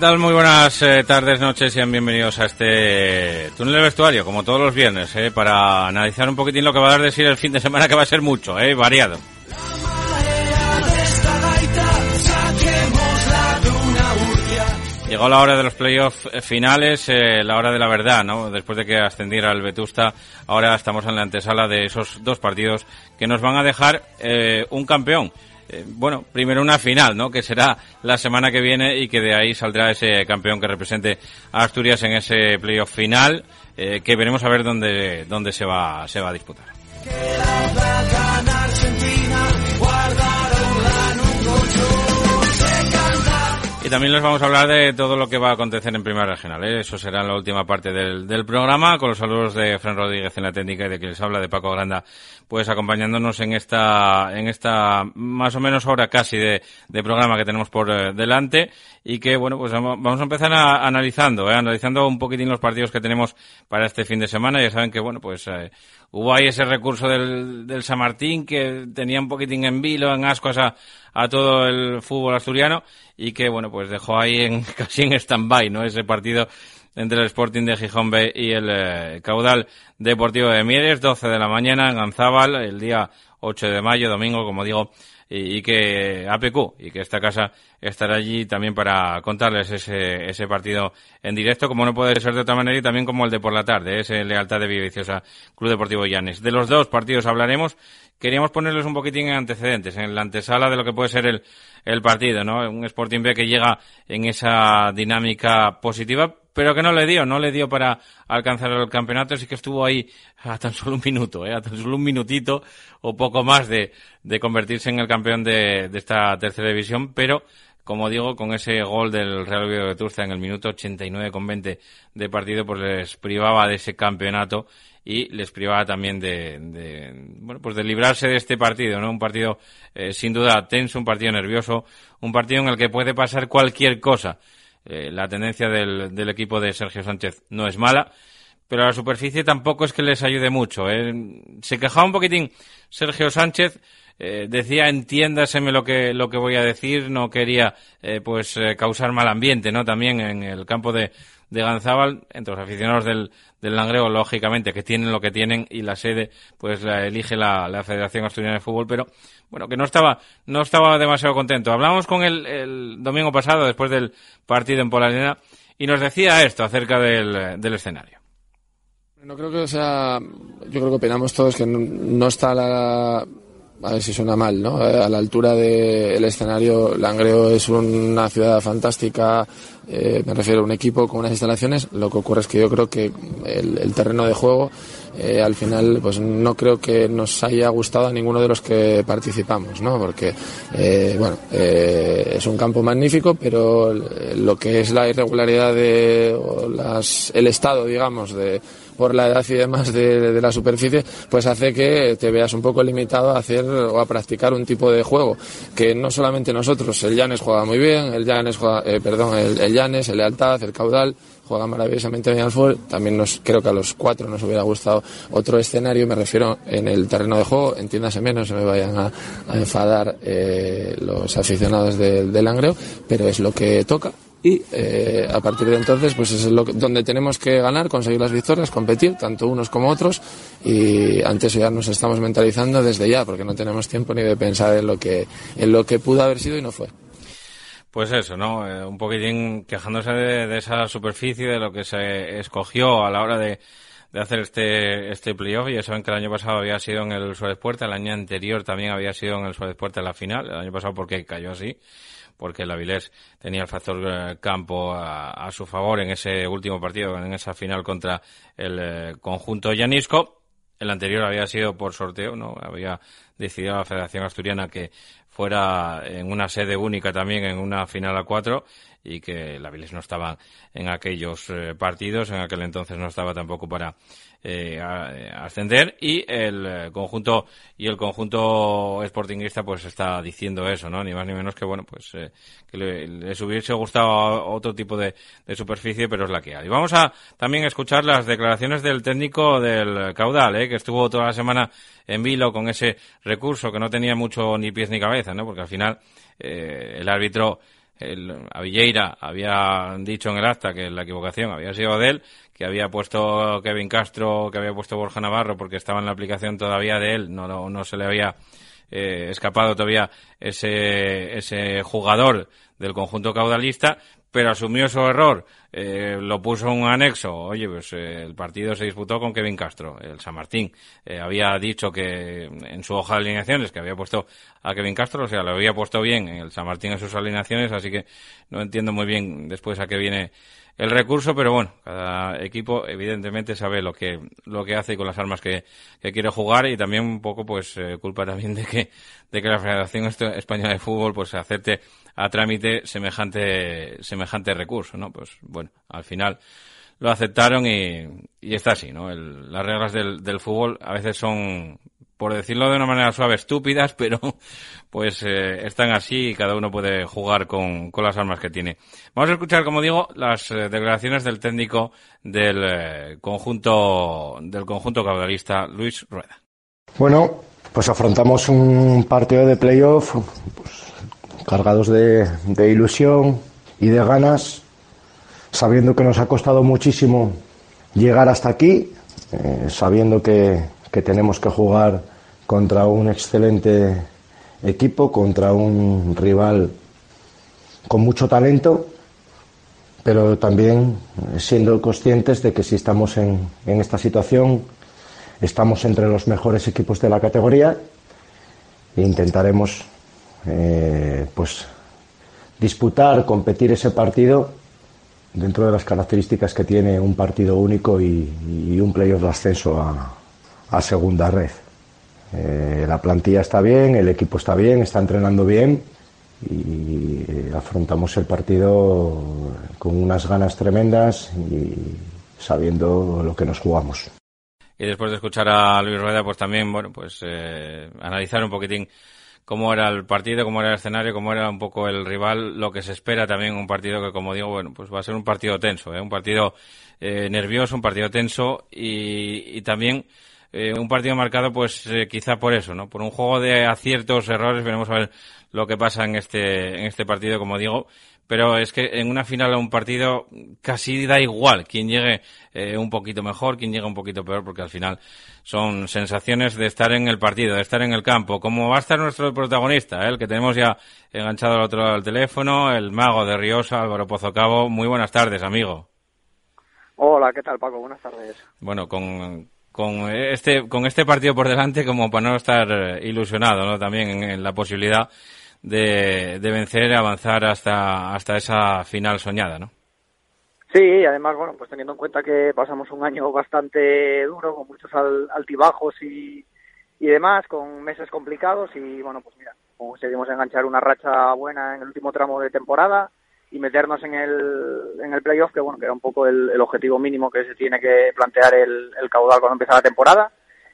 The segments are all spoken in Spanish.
Muy buenas eh, tardes, noches y bienvenidos a este túnel de vestuario, como todos los viernes, eh, para analizar un poquitín lo que va a dar de sí el fin de semana, que va a ser mucho, eh, variado. Llegó la hora de los playoffs finales, eh, la hora de la verdad, ¿no? Después de que ascendiera el Vetusta, ahora estamos en la antesala de esos dos partidos que nos van a dejar eh, un campeón. Eh, bueno, primero una final, ¿no? Que será la semana que viene y que de ahí saldrá ese campeón que represente a Asturias en ese playoff final, eh, que veremos a ver dónde, dónde se va, se va a disputar. Y también les vamos a hablar de todo lo que va a acontecer en Primera Regional. ¿eh? Eso será la última parte del, del, programa, con los saludos de Fran Rodríguez en la técnica y de quien les habla, de Paco Granda, pues acompañándonos en esta, en esta más o menos hora casi de, de programa que tenemos por eh, delante y que, bueno, pues vamos a empezar a, analizando, ¿eh? analizando un poquitín los partidos que tenemos para este fin de semana. Ya saben que, bueno, pues eh, hubo ahí ese recurso del, del San Martín que tenía un poquitín en vilo, en ascuas a, a todo el fútbol asturiano y que, bueno, pues dejó ahí en, casi en stand-by, ¿no? Ese partido entre el Sporting de Gijón B y el eh, Caudal Deportivo de Mieres, 12 de la mañana en Ganzábal, el día 8 de mayo, domingo, como digo, y, y, que APQ y que esta casa estará allí también para contarles ese, ese partido en directo, como no puede ser de otra manera, y también como el de por la tarde, ese Lealtad de Villaviciosa Club Deportivo Llanes. De los dos partidos hablaremos. Queríamos ponerles un poquitín en antecedentes, en la antesala de lo que puede ser el, el partido, ¿no? Un Sporting B que llega en esa dinámica positiva, pero que no le dio, no le dio para alcanzar el campeonato, así que estuvo ahí a tan solo un minuto, ¿eh? a tan solo un minutito o poco más de, convertirse en el campeón de, de esta tercera división, pero como digo, con ese gol del Real Oviedo de Turcia en el minuto 89 con 20 de partido, pues les privaba de ese campeonato y les privaba también de, de bueno, pues de librarse de este partido, ¿no? Un partido eh, sin duda tenso, un partido nervioso, un partido en el que puede pasar cualquier cosa. Eh, la tendencia del, del equipo de Sergio Sánchez no es mala, pero a la superficie tampoco es que les ayude mucho. ¿eh? Se quejaba un poquitín Sergio Sánchez, eh, decía entiéndaseme lo que lo que voy a decir, no quería eh, pues eh, causar mal ambiente, ¿no? También en el campo de, de Ganzábal, entre los aficionados del, del Langreo, lógicamente, que tienen lo que tienen y la sede, pues la elige la, la Federación Asturiana de Fútbol, pero bueno, que no estaba, no estaba demasiado contento. Hablamos con él el domingo pasado, después del partido en Polarena, y nos decía esto acerca del, del escenario. No creo que sea, yo creo que opinamos todos que no, no está la, a ver si suena mal, ¿no? Eh, a la altura del escenario, Langreo es una ciudad fantástica, eh, me refiero a un equipo con unas instalaciones, lo que ocurre es que yo creo que el, el terreno de juego eh, al final pues no creo que nos haya gustado a ninguno de los que participamos, ¿no? Porque, eh, bueno, es un campo magnífico, pero lo que es la irregularidad de o las, el estado, digamos, de por la edad y demás de, de, la superficie, pues hace que te veas un poco limitado a hacer o a practicar un tipo de juego que no solamente nosotros, el Llanes juega muy bien, el Llanes juega, eh, perdón, el, el el Lealtad, el Caudal, juega maravillosamente bien al fútbol. También nos, creo que a los cuatro nos hubiera gustado otro escenario, me refiero en el terreno de juego, entiéndase menos, se me vayan a, enfadar eh, los aficionados del, del Langreo, pero es lo que toca y eh, a partir de entonces pues es lo donde tenemos que ganar, conseguir las victorias, competir, tanto unos como otros y antes ya nos estamos mentalizando desde ya porque no tenemos tiempo ni de pensar en lo que, en lo que pudo haber sido y no fue. Pues eso, ¿no? Eh, un poquitín quejándose de, esa superficie, de lo que se escogió a la hora de, de hacer este, este playoff. Ya saben que el año pasado había sido en el Suárez Puerta, el año anterior también había sido en el Suárez Puerta en la final, el año pasado porque cayó así porque el Avilés tenía el factor eh, campo a, su favor en ese último partido, en esa final contra el eh, conjunto Llanisco. El anterior había sido por sorteo, ¿no? Había decidido la Federación Asturiana que fuera en una sede única también en una final a cuatro y que el Avilés no estaba en aquellos eh, partidos, en aquel entonces no estaba tampoco para eh, ascender y el eh, conjunto y el conjunto sportingista pues está diciendo eso, ¿no? Ni más ni menos que bueno, pues eh, que les hubiese gustado otro tipo de, superficie, pero es la que hay. Vamos a también escuchar las declaraciones del técnico del Caudal, ¿eh? que estuvo toda la semana en vilo con ese recurso que no tenía mucho ni pies ni cabeza, ¿no? Porque al final el árbitro el, Avilleira había dicho en el acta que la equivocación había sido de él, que había puesto Kevin Castro, que había puesto Borja Navarro porque estaba en la aplicación todavía de él, no, no, se le había eh, escapado todavía ese, ese jugador del conjunto caudalista, pero asumió su error, eh, lo puso un anexo. Oye, pues eh, el partido se disputó con Kevin Castro, el San Martín. Eh, había dicho que en su hoja de alineaciones que había puesto a Kevin Castro, o sea, lo había puesto bien en el San Martín en sus alineaciones, así que no entiendo muy bien después a qué viene el recurso, pero bueno, cada equipo evidentemente sabe lo que lo que hace con las armas que, que quiere jugar y también un poco pues eh, culpa también de que de que la Federación Española de Fútbol pues acepte a trámite semejante semejante recurso, ¿no? Pues bueno, al final lo aceptaron y, y está así, ¿no? El, las reglas del, del fútbol a veces son por decirlo de una manera suave, estúpidas, pero pues eh, están así y cada uno puede jugar con, con, las armas que tiene. Vamos a escuchar, como digo, las eh, declaraciones del técnico del eh, conjunto del conjunto caudalista, Luis Rueda. Bueno, pues afrontamos un partido de playoff pues, cargados de, de ilusión y de ganas, sabiendo que nos ha costado muchísimo llegar hasta aquí, sabiendo que, que tenemos que jugar contra un excelente equipo, contra un rival con mucho talento, pero también siendo conscientes de que si estamos en, esta situación, estamos entre los mejores equipos de la categoría e intentaremos eh, pues disputar, competir ese partido dentro de las características que tiene un partido único y, y un playoff de ascenso a, a segunda red. Eh, la plantilla está bien, el equipo está bien, está entrenando bien y afrontamos el partido con unas ganas tremendas y sabiendo lo que nos jugamos. Y después de escuchar a Luis Rueda, pues también, bueno, pues eh, analizar un poquitín cómo era el partido, cómo era el escenario, cómo era un poco el rival, lo que se espera también un partido que, como digo, bueno, pues va a ser un partido tenso, ¿eh? un partido eh, nervioso, un partido tenso y también eh, un partido marcado pues eh, quizá por eso, ¿no? Por un juego de aciertos, errores, veremos a ver lo que pasa en este, en este partido, como digo, pero es que en una final a un partido casi da igual quien llegue eh, un poquito mejor, quien llegue un poquito peor, porque al final son sensaciones de estar en el partido, de estar en el campo. Como va a estar nuestro protagonista, el que tenemos ya enganchado al otro lado del teléfono, el mago de Riosa, Álvaro Pozo Cabo. Muy buenas tardes, amigo. Hola, ¿qué tal, Paco? Buenas tardes. Bueno, con, con este con este partido por delante como para no estar ilusionado ¿no? también en, la posibilidad de, de, vencer y avanzar hasta hasta esa final soñada ¿no? Sí, además, bueno, pues teniendo en cuenta que pasamos un año bastante duro, con muchos altibajos y, y demás, con meses complicados y, bueno, pues mira, conseguimos enganchar una racha buena en el último tramo de temporada, y meternos en el, en el playoff, que bueno, que era un poco el, objetivo mínimo que se tiene que plantear el, el, caudal cuando empieza la temporada.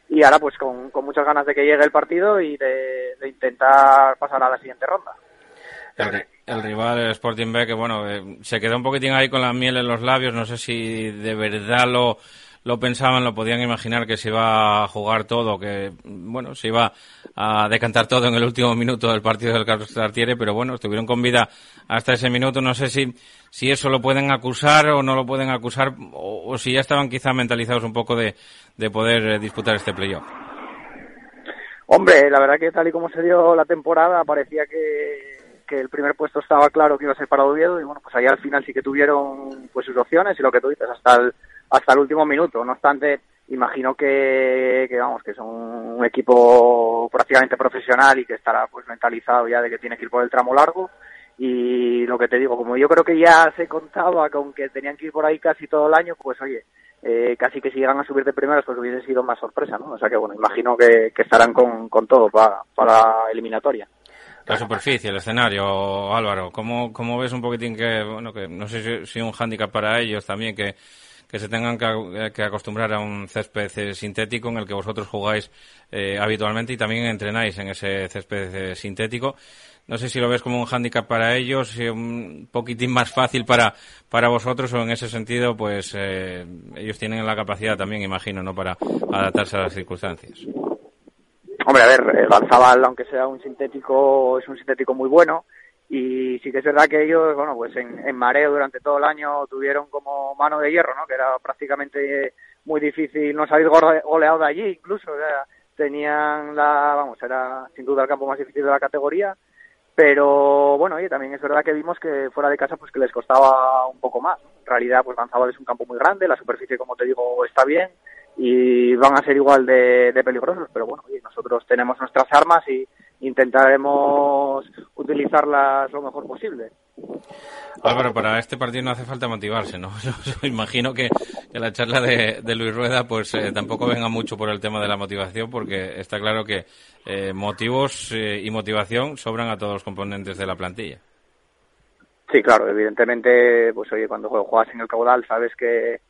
Y ahora pues con, con muchas ganas de que llegue el partido y de, intentar pasar a la siguiente ronda. el rival, el Sporting B, que bueno, eh, se quedó un poquitín ahí con la miel en los labios. No sé si de verdad lo, lo pensaban, lo podían imaginar que se iba a jugar todo, que bueno, se iba a decantar todo en el último minuto del partido del Carlos Tartiere, pero bueno, estuvieron con vida hasta ese minuto. No sé si, si eso lo pueden acusar o no lo pueden acusar, o, si ya estaban quizá mentalizados un poco de, de poder eh, disputar este playoff. Hombre, la verdad que tal y como se dio la temporada, parecía que que el primer puesto estaba claro que iba a ser para Oviedo y bueno, pues ahí al final sí que tuvieron pues sus opciones y lo que tú dices hasta el, hasta el último minuto. No obstante, imagino que, que vamos, que son un equipo prácticamente profesional y que estará pues mentalizado ya de que tiene que ir por el tramo largo y lo que te digo, como yo creo que ya se contaba con que tenían que ir por ahí casi todo el año, pues oye, eh, casi que si llegan a subir de primeras pues hubiese sido más sorpresa, ¿no? O sea que bueno, imagino que, estarán con, todo para, para eliminatoria. La superficie, el escenario, Álvaro, ¿cómo, cómo ves un poquitín que, bueno, que no sé si, un hándicap para ellos también, que, que se tengan que, acostumbrar a un césped eh, sintético en el que vosotros jugáis eh, habitualmente y también entrenáis en ese césped eh, sintético? No sé si lo ves como un hándicap para ellos, un poquitín más fácil para, para vosotros o en ese sentido, pues ellos tienen la capacidad también, imagino, ¿no? Para adaptarse a las circunstancias. Hombre, a ver, el Garzabal, aunque sea un sintético, es un sintético muy bueno. Y sí que es verdad que ellos, bueno, pues en, mareo durante todo el año tuvieron como mano de hierro, ¿no? Que era prácticamente muy difícil no salir goleado de allí, incluso. O tenían la, vamos, era sin duda el campo más difícil de la categoría. Pero bueno, y también es verdad que vimos que fuera de casa pues que les costaba un poco más. En realidad, pues Garzabal es un campo muy grande, la superficie, como te digo, está bien y van a ser igual de, peligrosos, pero bueno, nosotros tenemos nuestras armas y intentaremos utilizarlas lo mejor posible. Álvaro, para este partido no hace falta motivarse, ¿no? Yo, imagino que, la charla de, Luis Rueda pues eh, tampoco venga mucho por el tema de la motivación, porque está claro que eh, motivos eh, y motivación sobran a todos los componentes de la plantilla. Sí, claro, evidentemente, pues oye, cuando juegas en el caudal sabes que,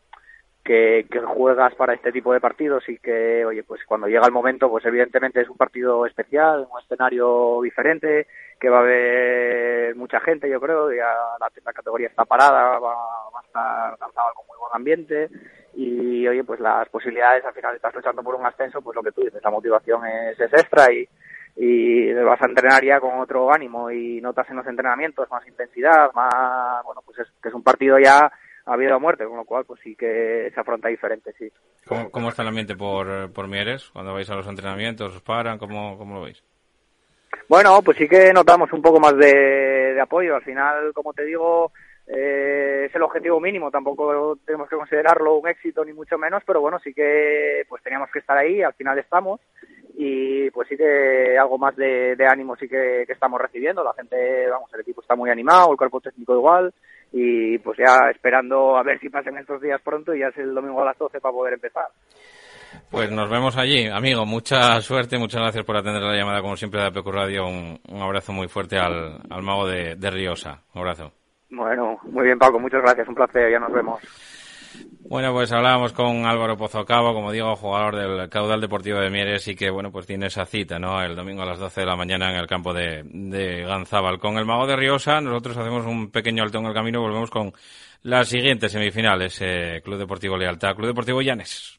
que, juegas para este tipo de partidos y que, oye, pues cuando llega el momento, pues evidentemente es un partido especial, un escenario diferente, que va a haber mucha gente, yo creo, ya la, categoría está parada, va, a estar lanzado con muy buen ambiente y, oye, pues las posibilidades, al final estás luchando por un ascenso, pues lo que tú dices, la motivación es, es extra y, y vas a entrenar ya con otro ánimo y notas en los entrenamientos más intensidad, más, bueno, pues es que es un partido ya a vida o muerte, con lo cual pues sí que se afronta diferente, sí. ¿Cómo, está el ambiente por, por Mieres? Cuando vais a los entrenamientos, ¿os paran? ¿Cómo, cómo lo veis? Bueno, pues sí que notamos un poco más de, apoyo. Al final, como te digo, eh, es el objetivo mínimo. Tampoco tenemos que considerarlo un éxito ni mucho menos, pero bueno, sí que pues teníamos que estar ahí. Al final estamos y pues sí que algo más de, ánimo sí que, que, estamos recibiendo. La gente, vamos, el equipo está muy animado, el cuerpo técnico igual y pues ya esperando a ver si pasan estos días pronto y ya es el domingo a las 12 para poder empezar. Pues nos vemos allí, amigo. Mucha suerte, muchas gracias por atender la llamada, como siempre, de APQ Radio. Un, abrazo muy fuerte al, al mago de, de Riosa. Un abrazo. Bueno, muy bien, Paco. Muchas gracias. Un placer. Ya nos vemos. Bueno, pues hablábamos con Álvaro Pozocabo, como digo, jugador del Caudal Deportivo de Mieres y que, bueno, pues tiene esa cita, ¿no? El domingo a las 12 de la mañana en el campo de, de Ganzábal. Con el Mago de Riosa, nosotros hacemos un pequeño alto en el camino volvemos con las siguientes semifinales. Eh, Club Deportivo Lealtad, Club Deportivo Llanes.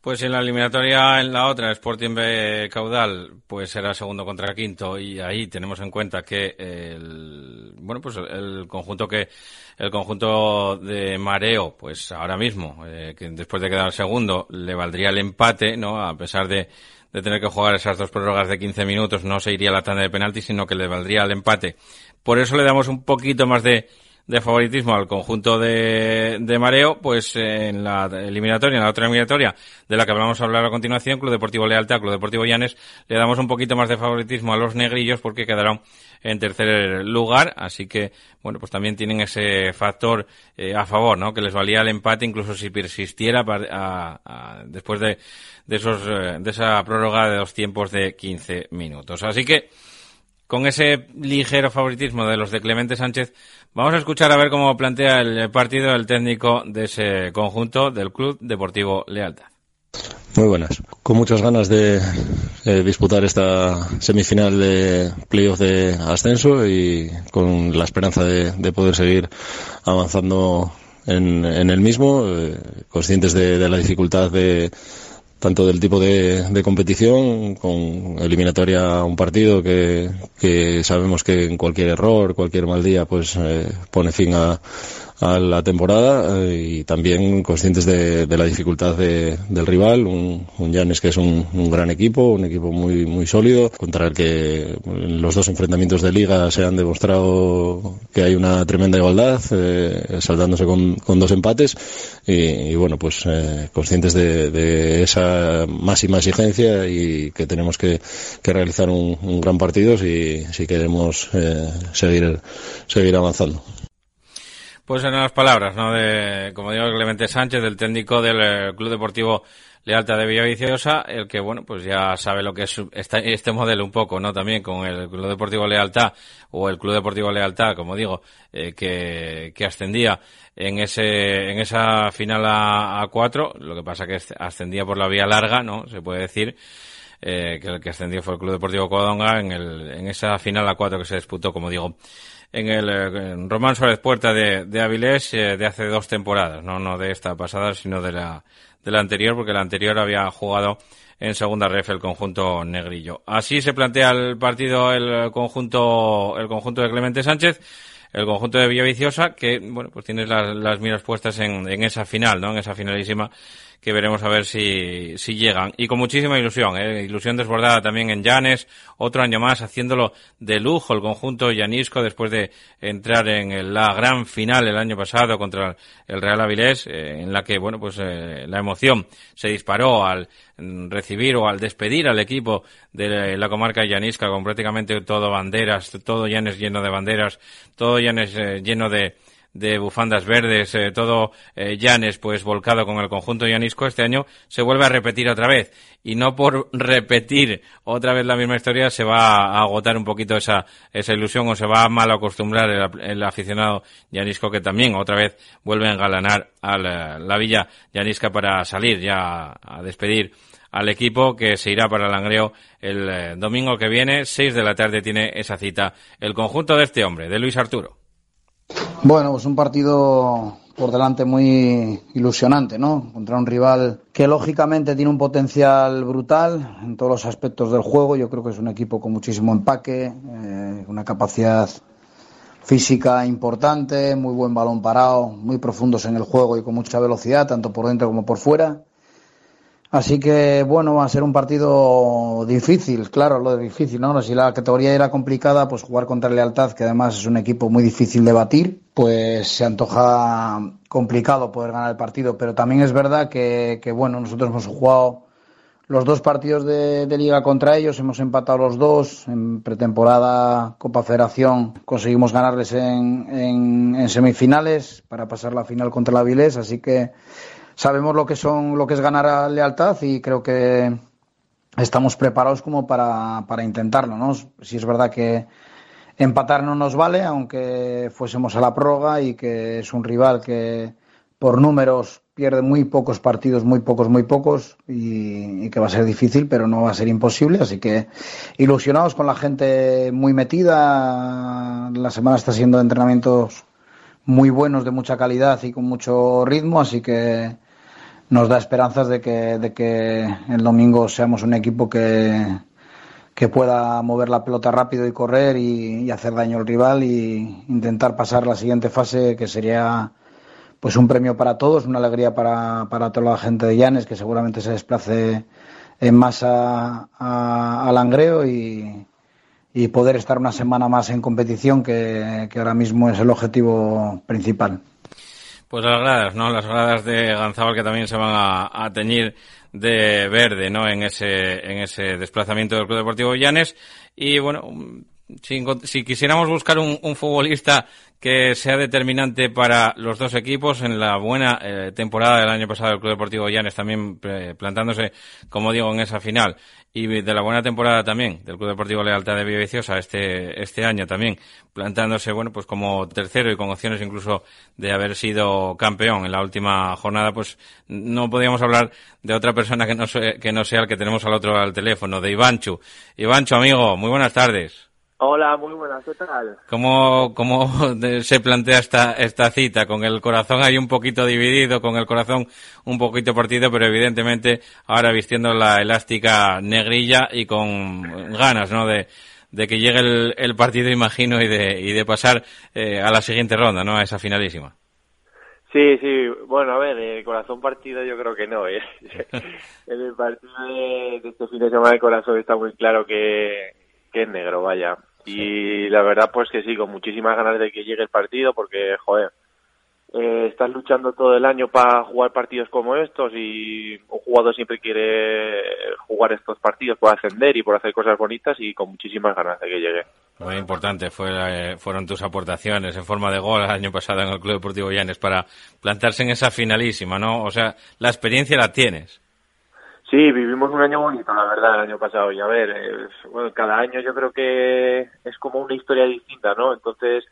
Pues en la eliminatoria, en la otra, Sporting B Caudal, pues será segundo contra quinto y ahí tenemos en cuenta que el, bueno, pues el conjunto que, el conjunto de Mareo, pues ahora mismo, eh, que después de quedar segundo, le valdría el empate, ¿no? A pesar de, de tener que jugar esas dos prórrogas de 15 minutos, no se iría a la tanda de penaltis, sino que le valdría el empate. Por eso le damos un poquito más de, de favoritismo al conjunto de, de Mareo, pues en la eliminatoria, en la otra eliminatoria de la que vamos a hablar a continuación, Club Deportivo Lealtad, Club Deportivo Llanes, le damos un poquito más de favoritismo a los negrillos porque quedaron en tercer lugar, así que, bueno, pues también tienen ese factor eh, a favor, ¿no? Que les valía el empate incluso si persistiera después de, de esos, eh, de esa prórroga de dos tiempos de 15 minutos. Así que, con ese ligero favoritismo de los de Clemente Sánchez, vamos a escuchar a ver cómo plantea el partido el técnico de ese conjunto del Club Deportivo Lealtad. Muy buenas. Con muchas ganas de eh, disputar esta semifinal de playoff de ascenso y con la esperanza de, poder seguir avanzando en, el mismo, eh, conscientes de la dificultad de tanto del tipo de, de, competición, con eliminatoria a un partido que, que, sabemos que en cualquier error, cualquier mal día, pues eh, pone fin a, a la temporada eh, y también conscientes de, de la dificultad de, del rival, un, un que es un, un, gran equipo, un equipo muy muy sólido, contra el que en los dos enfrentamientos de liga se han demostrado que hay una tremenda igualdad, eh, saldándose con, con, dos empates y, y bueno, pues eh, conscientes de, de, esa máxima exigencia y que tenemos que, que realizar un, un, gran partido si, si queremos eh, seguir, seguir avanzando. Pues en las palabras, ¿no? De, como digo, Clemente Sánchez, del técnico del eh, Club Deportivo Lealta de Villaviciosa, el que, bueno, pues ya sabe lo que es este, este modelo un poco, ¿no? También con el Club Deportivo Lealtad o el Club Deportivo Lealtad, como digo, eh, que, que ascendía en ese, en esa final a, a cuatro, lo que pasa que ascendía por la vía larga, ¿no? Se puede decir. Eh, que el que ascendió fue el Club Deportivo Codonga en, el, en esa final a cuatro que se disputó, como digo, en el eh, Román Suárez Puerta de, de Avilés eh, de hace dos temporadas, no, no de esta pasada, sino de la, de la anterior, porque la anterior había jugado en segunda ref el conjunto negrillo. Así se plantea el partido el conjunto, el conjunto de Clemente Sánchez, el conjunto de Villaviciosa, que, bueno, pues tiene las, las miras puestas en, en esa final, ¿no? En esa finalísima que veremos a ver si, si llegan. Y con muchísima ilusión, ¿eh? ilusión desbordada también en Llanes, otro año más haciéndolo de lujo el conjunto Llanisco después de entrar en la gran final el año pasado contra el Real Avilés, eh, en la que, bueno, pues eh, la emoción se disparó al recibir o al despedir al equipo de la comarca Llanisca con prácticamente todo banderas, todo Llanes lleno de banderas, todo Llanes lleno de de bufandas verdes, eh, todo eh, Llanes pues volcado con el conjunto llanisco, este año se vuelve a repetir otra vez. Y no por repetir otra vez la misma historia se va a agotar un poquito esa, esa ilusión o se va a mal acostumbrar el, aficionado llanisco que también otra vez vuelve a engalanar a la, villa llanisca para salir ya a despedir al equipo que se irá para el Langreo el eh, domingo que viene. Seis de la tarde tiene esa cita el conjunto de este hombre, de Luis Arturo. Bueno, pues un partido por delante muy ilusionante, ¿no? Contra un rival que lógicamente tiene un potencial brutal en todos los aspectos del juego. Yo creo que es un equipo con muchísimo empaque, eh, una capacidad física importante, muy buen balón parado, muy profundos en el juego y con mucha velocidad, tanto por dentro como por fuera. Así que, bueno, va a ser un partido difícil, claro, lo de difícil, ¿no? Si la categoría era complicada, pues jugar contra Lealtad, que además es un equipo muy difícil de batir, pues se antoja complicado poder ganar el partido. Pero también es verdad que, bueno, nosotros hemos jugado los dos partidos de, liga contra ellos, hemos empatado los dos. En pretemporada Copa Federación conseguimos ganarles en, en, en semifinales para pasar la final contra la Vilés, así que sabemos lo que son lo que es ganar a lealtad y creo que estamos preparados como para, para intentarlo, ¿no? Si es verdad que empatar no nos vale, aunque fuésemos a la prórroga y que es un rival que por números pierde muy pocos partidos, muy pocos, muy pocos, y, y, que va a ser difícil, pero no va a ser imposible. Así que ilusionados con la gente muy metida. La semana está siendo de entrenamientos muy buenos, de mucha calidad y con mucho ritmo, así que nos da esperanzas de que, de que el domingo seamos un equipo que, que pueda mover la pelota rápido y correr y, hacer daño al rival y intentar pasar la siguiente fase que sería pues un premio para todos, una alegría para, para toda la gente de Llanes que seguramente se desplace en masa al Langreo y, y poder estar una semana más en competición que, que ahora mismo es el objetivo principal. Pues las gradas, ¿no? Las gradas de Ganzábal que también se van a, teñir de verde, ¿no? En ese, en ese desplazamiento del Club Deportivo Llanes. Y bueno, si, si quisiéramos buscar un, un, futbolista que sea determinante para los dos equipos en la buena eh, temporada del año pasado del Club Deportivo Llanes también eh, plantándose, como digo, en esa final y de la buena temporada también del Club Deportivo Lealtad de Villaviciosa este este año también plantándose bueno pues como tercero y con opciones incluso de haber sido campeón en la última jornada pues no podíamos hablar de otra persona que no que no sea el que tenemos al otro al teléfono de Ivanchu. Ivanchu amigo muy buenas tardes Hola, muy buenas, ¿qué tal? ¿Cómo, cómo se plantea esta, esta cita? Con el corazón ahí un poquito dividido, con el corazón un poquito partido, pero evidentemente ahora vistiendo la elástica negrilla y con ganas, ¿no? De, de que llegue el, el partido, imagino, y de, y de pasar eh, a la siguiente ronda, ¿no? A esa finalísima. Sí, sí, bueno, a ver, el corazón partido yo creo que no, ¿eh? en el partido de, de, este fin de semana el corazón está muy claro que, que es negro, vaya. Y la verdad, pues que sí, con muchísimas ganas de que llegue el partido, porque, joder, eh, estás luchando todo el año para jugar partidos como estos y un jugador siempre quiere jugar estos partidos por ascender y por hacer cosas bonitas y con muchísimas ganas de que llegue. Muy importante fue, eh, fueron tus aportaciones en forma de gol el año pasado en el Club Deportivo Llanes para plantarse en esa finalísima, ¿no? O sea, la experiencia la tienes. Sí, vivimos un año bonito, la verdad, el año pasado. Y a ver, eh, bueno, cada año yo creo que es como una historia distinta, ¿no? Entonces,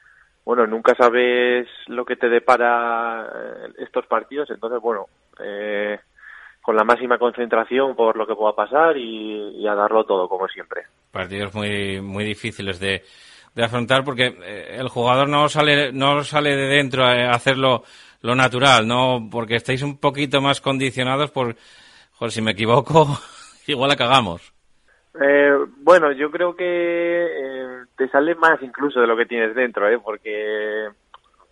bueno, nunca sabes lo que te depara eh, estos partidos. Entonces, bueno, eh, con la máxima concentración por lo que pueda pasar y, a darlo todo, como siempre. Partidos muy, muy difíciles de, de afrontar porque el jugador no sale, no sale de dentro a hacerlo lo natural, ¿no? Porque estáis un poquito más condicionados por Joder, si me equivoco, igual la cagamos. Eh, bueno, yo creo que eh, te sale más incluso de lo que tienes dentro, ¿eh? porque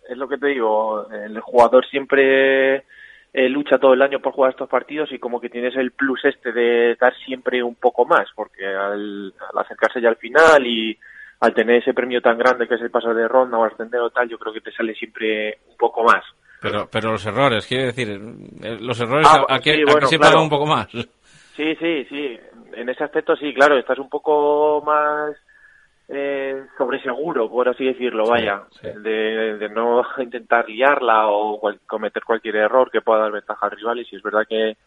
es lo que te digo, el jugador siempre eh, lucha todo el año por jugar estos partidos y como que tienes el plus este de dar siempre un poco más, porque al, acercarse ya al final y al tener ese premio tan grande que es el paso de ronda o ascender o tal, yo creo que te sale siempre un poco más. Pero, pero los errores, quiero decir, eh, los errores ah, aquí, se pagan un poco más. Sí, sí, sí. En ese aspecto sí, claro, estás un poco más eh, sobre seguro, por así decirlo, vaya, De, de, no intentar liarla o cometer cualquier error que pueda dar ventaja al rival y si es verdad que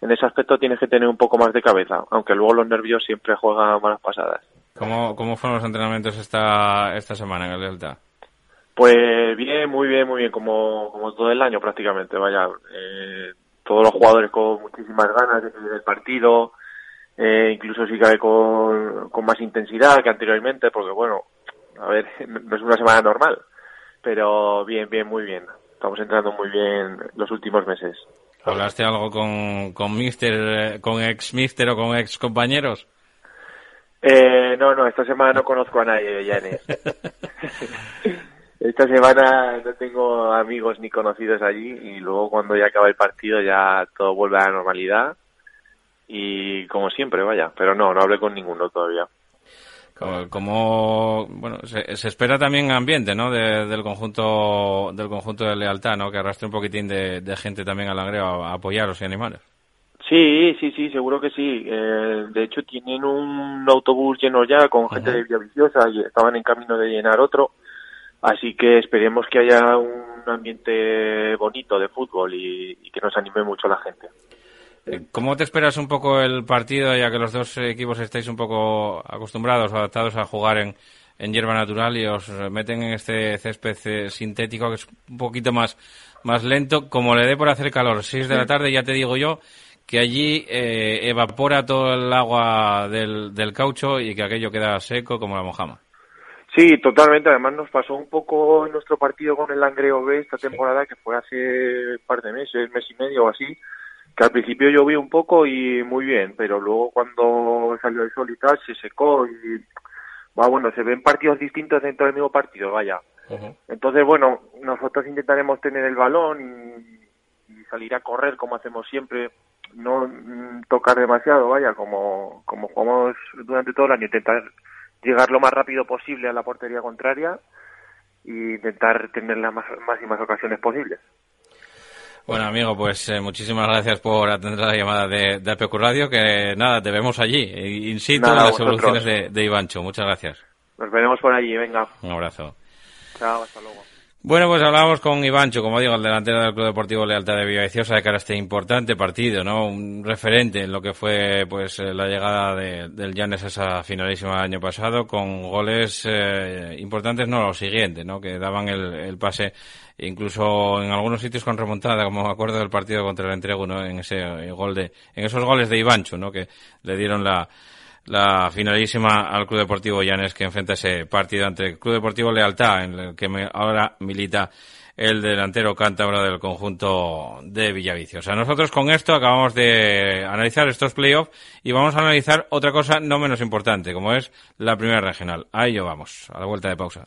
en ese aspecto tienes que tener un poco más de cabeza, aunque luego los nervios siempre juegan malas pasadas. ¿Cómo, cómo fueron los entrenamientos esta, esta semana en el Delta? Pues bien, muy bien, muy bien, como, como todo el año prácticamente, vaya. Eh, todos los jugadores con muchísimas ganas de seguir el partido, eh, incluso si cae con, con más intensidad que anteriormente, porque bueno, a ver, no es una semana normal, pero bien, bien, muy bien. Estamos entrando muy bien los últimos meses. ¿Hablaste algo con, con mister, eh, con ex mister o con ex compañeros? Eh, no, no, esta semana no conozco a nadie, Yanes. esta semana no tengo amigos ni conocidos allí y luego cuando ya acaba el partido ya todo vuelve a la normalidad y como siempre, vaya, pero no, no hablé con ninguno todavía. Como, bueno, se, espera también ambiente, ¿no? del conjunto del conjunto de lealtad, ¿no? Que arrastre un poquitín de, gente también al Langreo a, a apoyaros y animaros. Sí, sí, sí, seguro que sí. Eh, de hecho, tienen un autobús lleno ya con gente de Villaviciosa y estaban en camino de llenar otro. Así que esperemos que haya un ambiente bonito de fútbol y, que nos anime mucho la gente. Eh, ¿Cómo te esperas un poco el partido, ya que los dos equipos estáis un poco acostumbrados, adaptados a jugar en, en hierba natural y os meten en este césped sintético que es un poquito más, más lento? Como le dé por hacer calor, 6 de la tarde, ya te digo yo, que allí eh, evapora todo el agua del, del caucho y que aquello queda seco como la mojama. Sí, totalmente. Además nos pasó un poco en nuestro partido con el Langreo B esta temporada, que fue hace un par de meses, mes y medio o así, que al principio llovió un poco y muy bien, pero luego cuando salió el sol y tal se secó y bueno, se ven partidos distintos dentro del mismo partido, vaya. Entonces, bueno, nosotros intentaremos tener el balón y, y, salir a correr como hacemos siempre, no mm, tocar demasiado, vaya, como, como jugamos durante todo el año, intentar llegar lo más rápido posible a la portería contraria e intentar tener las máximas ocasiones posibles. Bueno, amigo, pues eh, muchísimas gracias por atender la llamada de, de Radio, que nada, te vemos allí, in situ, en las evoluciones de, de Ivancho. Muchas gracias. Nos veremos por allí, venga. Un abrazo. Chao, hasta luego. Bueno, pues hablábamos con Ivancho, como digo, el delantero del Club Deportivo Lealtad de Villaviciosa, de cara a este importante partido, ¿no? Un referente en lo que fue, pues, eh, la llegada de, del Llanes a esa finalísima año pasado, con goles eh, importantes, no, lo siguiente, ¿no? Que daban el, el, pase, incluso en algunos sitios con remontada, como me acuerdo del partido contra el Entrego, ¿no? En ese eh, gol de, en esos goles de Ivancho, ¿no? Que le dieron la, la finalísima al Club Deportivo Llanes que enfrenta ese partido ante el Club Deportivo Lealtad, en el que ahora milita el delantero cántabro del conjunto de Villaviciosa. Nosotros con esto acabamos de analizar estos playoffs y vamos a analizar otra cosa no menos importante, como es la primera regional. A ello vamos, a la vuelta de pausa.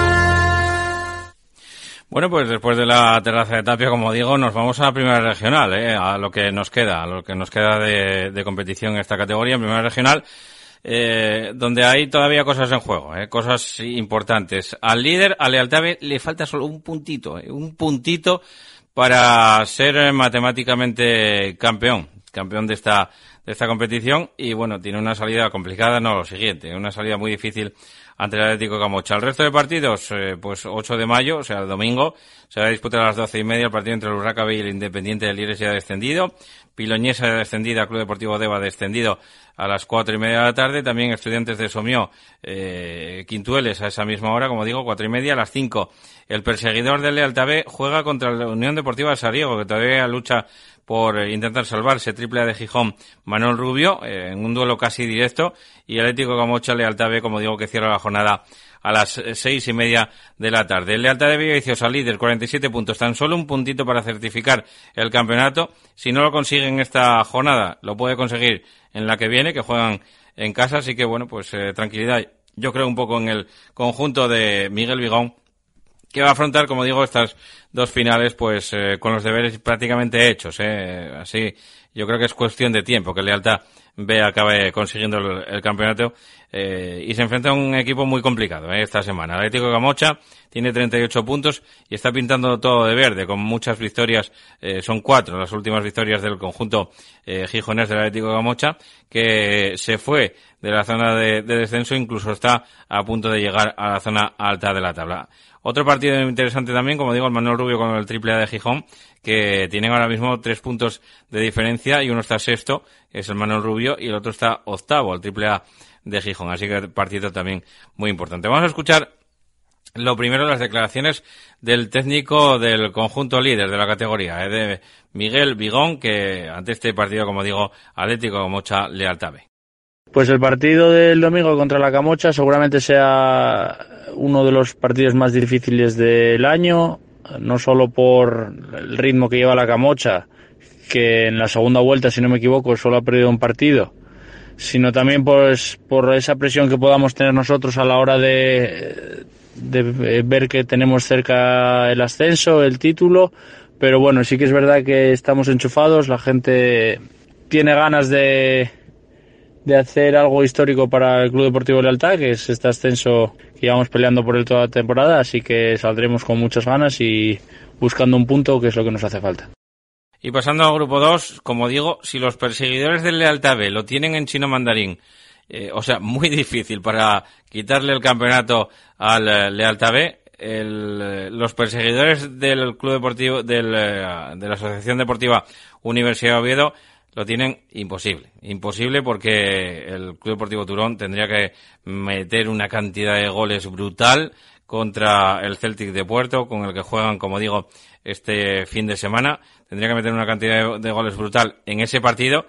Bueno, pues después de la terraza de Tapia, como digo, nos vamos a la primera regional, ¿eh? a lo que nos queda, a lo que nos queda de, competición en esta categoría, en primera regional, eh, donde hay todavía cosas en juego, ¿eh? cosas importantes. Al líder, a Lealtave, le falta solo un puntito, ¿eh? un puntito para ser matemáticamente campeón, campeón de esta, de esta competición, y bueno, tiene una salida complicada, no lo siguiente, una salida muy difícil ante el Atlético Camocha. El resto de partidos, eh, pues 8 de mayo, o sea, el domingo, se va a disputar a las 12 y media el partido entre el Urraca y el Independiente del Lires ya descendido. Piloñesa descendida, Club Deportivo Deva descendido a las cuatro y media de la tarde. También Estudiantes de Somió, eh, Quintueles a esa misma hora, como digo, cuatro y media. A las cinco, el perseguidor del Lealtad B juega contra la Unión Deportiva de Sariego, que todavía lucha por intentar salvarse. Triple A de Gijón, Manuel Rubio, eh, en un duelo casi directo. Y Atlético Camocha, Lealtad B, como digo, que cierra la jornada a las seis y media de la tarde. El Lealtad de Villaviciosa, líder, 47 puntos, tan solo un puntito para certificar el campeonato. Si no lo consigue en esta jornada, lo puede conseguir en la que viene, que juegan en casa, así que bueno, pues eh, tranquilidad. Yo creo un poco en el conjunto de Miguel Vigón, que va a afrontar, como digo, estas dos finales, pues eh, con los deberes prácticamente hechos. Eh. Así, yo creo que es cuestión de tiempo que Lealtad B acabe consiguiendo el, campeonato eh, y se enfrenta a un equipo muy complicado eh, esta semana. Atlético Camocha tiene 38 puntos y está pintando todo de verde con muchas victorias. Eh, son cuatro las últimas victorias del conjunto eh, gijonés del Atlético Camocha que se fue de la zona de, de descenso incluso está a punto de llegar a la zona alta de la tabla. Otro partido interesante también, como digo, el Manuel Rubio con el triple A de Gijón, que tienen ahora mismo tres puntos de diferencia y uno está sexto, es el Manuel Rubio, y el otro está octavo, el triple A de Gijón. Así que partido también muy importante. Vamos a escuchar lo primero las declaraciones del técnico del conjunto líder de la categoría, eh, de Miguel Vigón, que ante este partido, como digo, Atlético Mocha Lealtave. Pues el partido del domingo contra la Camocha seguramente sea uno de los partidos más difíciles del año, no solo por el ritmo que lleva la Camocha, que en la segunda vuelta, si no me equivoco, solo ha perdido un partido, sino también pues por esa presión que podamos tener nosotros a la hora de, de ver que tenemos cerca el ascenso, el título, pero bueno, sí que es verdad que estamos enchufados, la gente tiene ganas de, de hacer algo histórico para el Club Deportivo Lealtad, que es este ascenso que llevamos peleando por él toda la temporada, así que saldremos con muchas ganas y buscando un punto que es lo que nos hace falta. Y pasando al grupo 2, como digo, si los perseguidores del Lealtad B lo tienen en chino mandarín, eh, o sea, muy difícil para quitarle el campeonato al eh, Lealtad B, el, eh, los perseguidores del Club Deportivo, del, de la Asociación Deportiva Universidad de Oviedo, lo tienen imposible. Imposible porque el Club Deportivo Turón tendría que meter una cantidad de goles brutal contra el Celtic de Puerto, con el que juegan, como digo, este fin de semana. Tendría que meter una cantidad de, goles brutal en ese partido,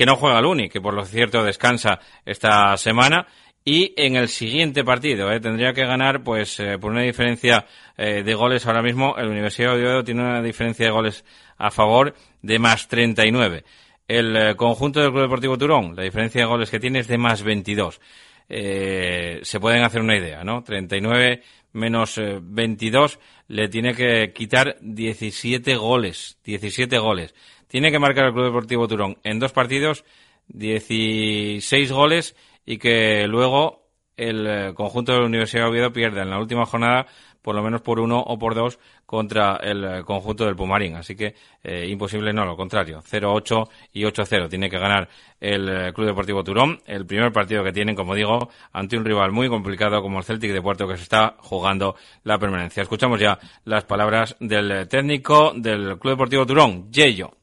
que no juega Luni, que por lo cierto descansa esta semana. Y en el siguiente partido, ¿eh? tendría que ganar, pues, eh, por una diferencia eh, de goles ahora mismo, el Universidad de Oviedo tiene una diferencia de goles a favor de más 39. El eh, conjunto del Club Deportivo Turón, la diferencia de goles que tiene es de más 22. Eh, se pueden hacer una idea, ¿no? 39 menos 22 eh, le tiene que quitar 17 goles. 17 goles. Tiene que marcar el Club Deportivo Turón en dos partidos 16 goles y que luego el conjunto de la Universidad de Oviedo pierda en la última jornada por lo menos por uno o por dos contra el eh, conjunto del Pumarín. Así que eh, imposible no, lo contrario. 0-8 y 8-0. Tiene que ganar el eh, Club Deportivo Turón. El primer partido que tienen, como digo, ante un rival muy complicado como el Celtic de Puerto que se está jugando la permanencia. Escuchamos ya las palabras del técnico del Club Deportivo Turón, Yeyo.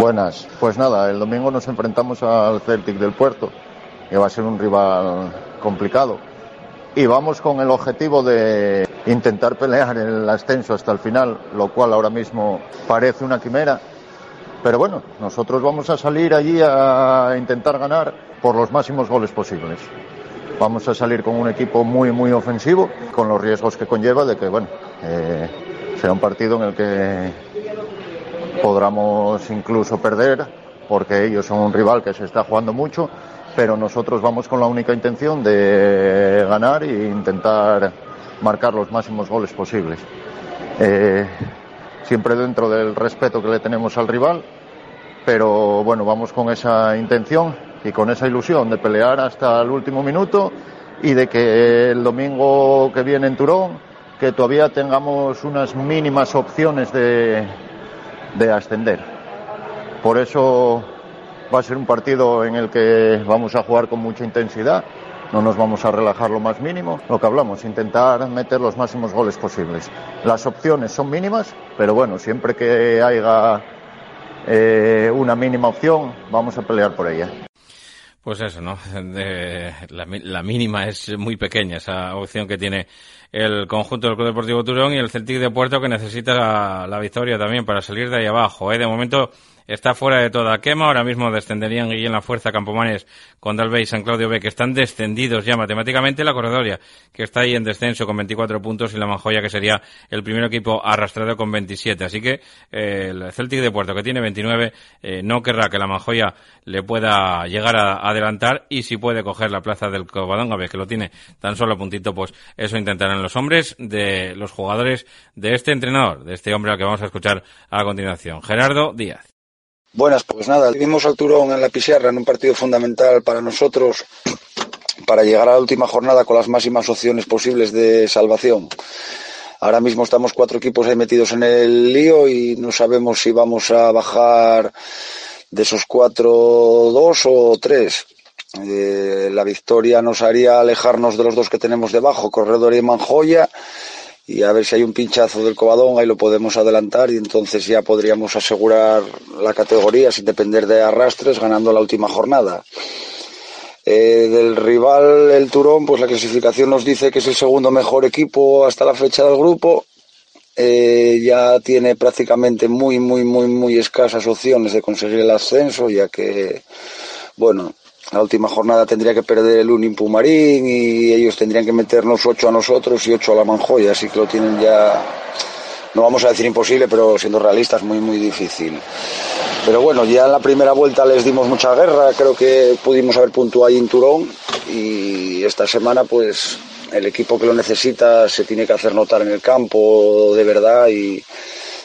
Buenas. Pues nada, el domingo nos enfrentamos al Celtic del Puerto, que va a ser un rival complicado y vamos con el objetivo de intentar pelear el ascenso hasta el final, lo cual ahora mismo parece una quimera. Pero bueno, nosotros vamos a salir allí a intentar ganar por los máximos goles posibles. Vamos a salir con un equipo muy, muy ofensivo, con los riesgos que conlleva de que, bueno, eh, sea un partido en el que podamos incluso perder, porque ellos son un rival que se está jugando mucho, pero nosotros vamos con la única intención de ganar e intentar marcar los máximos goles posibles. Eh, siempre dentro del respeto que le tenemos al rival, pero bueno, vamos con esa intención y con esa ilusión de pelear hasta el último minuto y de que el domingo que viene en Turón, que todavía tengamos unas mínimas opciones de, de ascender. Por eso va a ser un partido en el que vamos a jugar con mucha intensidad, no nos vamos a relajar lo más mínimo. Lo que hablamos, intentar meter los máximos goles posibles. Las opciones son mínimas, pero bueno, siempre que haya eh, una mínima opción, vamos a pelear por ella. Pues eso, ¿no? la, la, mínima es muy pequeña, esa opción que tiene el conjunto del Club Deportivo Turón y el Celtic de Puerto que necesita la, la victoria también para salir de ahí abajo. ¿eh? De momento está fuera de toda quema. Ahora mismo descenderían Guillén La Fuerza, Campomanes, Condalbe y San Claudio B, que están descendidos ya matemáticamente. La Corredoria, que está ahí en descenso con 24 puntos, y la Manjoya, que sería el primer equipo arrastrado con 27. Así que eh, el Celtic de Puerto, que tiene 29, eh, no querrá que la Manjoya le pueda llegar a adelantar y si puede coger la plaza del Covadonga, que lo tiene tan solo a puntito, pues eso intentarán los hombres de los jugadores de este entrenador, de este hombre al que vamos a escuchar a continuación, Gerardo Díaz. Buenas, pues nada, vimos al Turón en la Pizarra en un partido fundamental para nosotros para llegar a la última jornada con las máximas opciones posibles de salvación. Ahora mismo estamos cuatro equipos ahí metidos en el lío y no sabemos si vamos a bajar de esos cuatro dos o tres. Eh, la victoria nos haría alejarnos de los dos que tenemos debajo, Corredor y Manjoya, y a ver si hay un pinchazo del Covadón, ahí lo podemos adelantar y entonces ya podríamos asegurar la categoría sin depender de arrastres ganando la última jornada. Eh, del rival, el Turón, pues la clasificación nos dice que es el segundo mejor equipo hasta la fecha del grupo. Eh, ya tiene prácticamente muy, muy, muy, muy escasas opciones de conseguir el ascenso, ya que, bueno, la última jornada tendría que perder el Unim Pumarín y ellos tendrían que meternos ocho a nosotros y ocho a la Manjoya, así que lo tienen ya, no vamos a decir imposible, pero siendo realistas, muy, muy difícil. Pero bueno, ya en la primera vuelta les dimos mucha guerra, creo que pudimos haber puntuado en Turón y esta semana pues el equipo que lo necesita se tiene que hacer notar en el campo de verdad y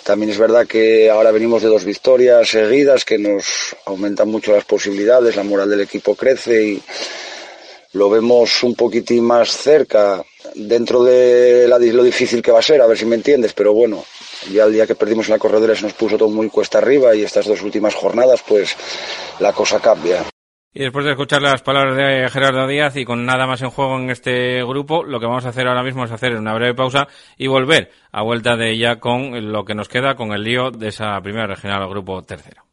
también es verdad que ahora venimos de dos victorias seguidas que nos aumentan mucho las posibilidades, la moral del equipo crece y lo vemos un poquitín más cerca dentro de lo difícil que va a ser, a ver si me entiendes, pero bueno, ya el día que perdimos en la corredora se nos puso todo muy cuesta arriba y estas dos últimas jornadas pues la cosa cambia. Y después de escuchar las palabras de Gerardo Díaz y con nada más en juego en este grupo, lo que vamos a hacer ahora mismo es hacer una breve pausa y volver a vuelta de ella con lo que nos queda con el lío de esa primera regional o grupo tercero.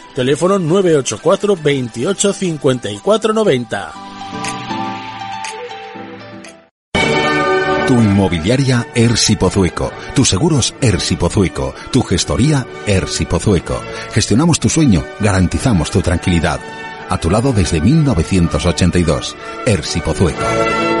Teléfono 984 28 54 90. Tu inmobiliaria Ersi Pozueco, tus seguros Ersi Pozueco, tu gestoría Ersi Pozueco. Gestionamos tu sueño, garantizamos tu tranquilidad. A tu lado desde 1982. Ersi Pozueco.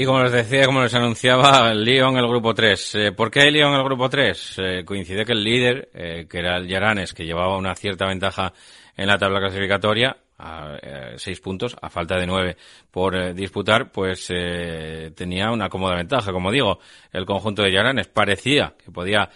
Y como les decía, como les anunciaba, Lyon el grupo 3. Eh, ¿Por qué Lyon el grupo 3? Eh, coincide que el líder, eh, que era el Yaranes, que llevaba una cierta ventaja en la tabla clasificatoria, a eh, seis puntos, a falta de nueve por eh, disputar, pues tenía una cómoda ventaja. Como digo, el conjunto de Yaranes parecía que podía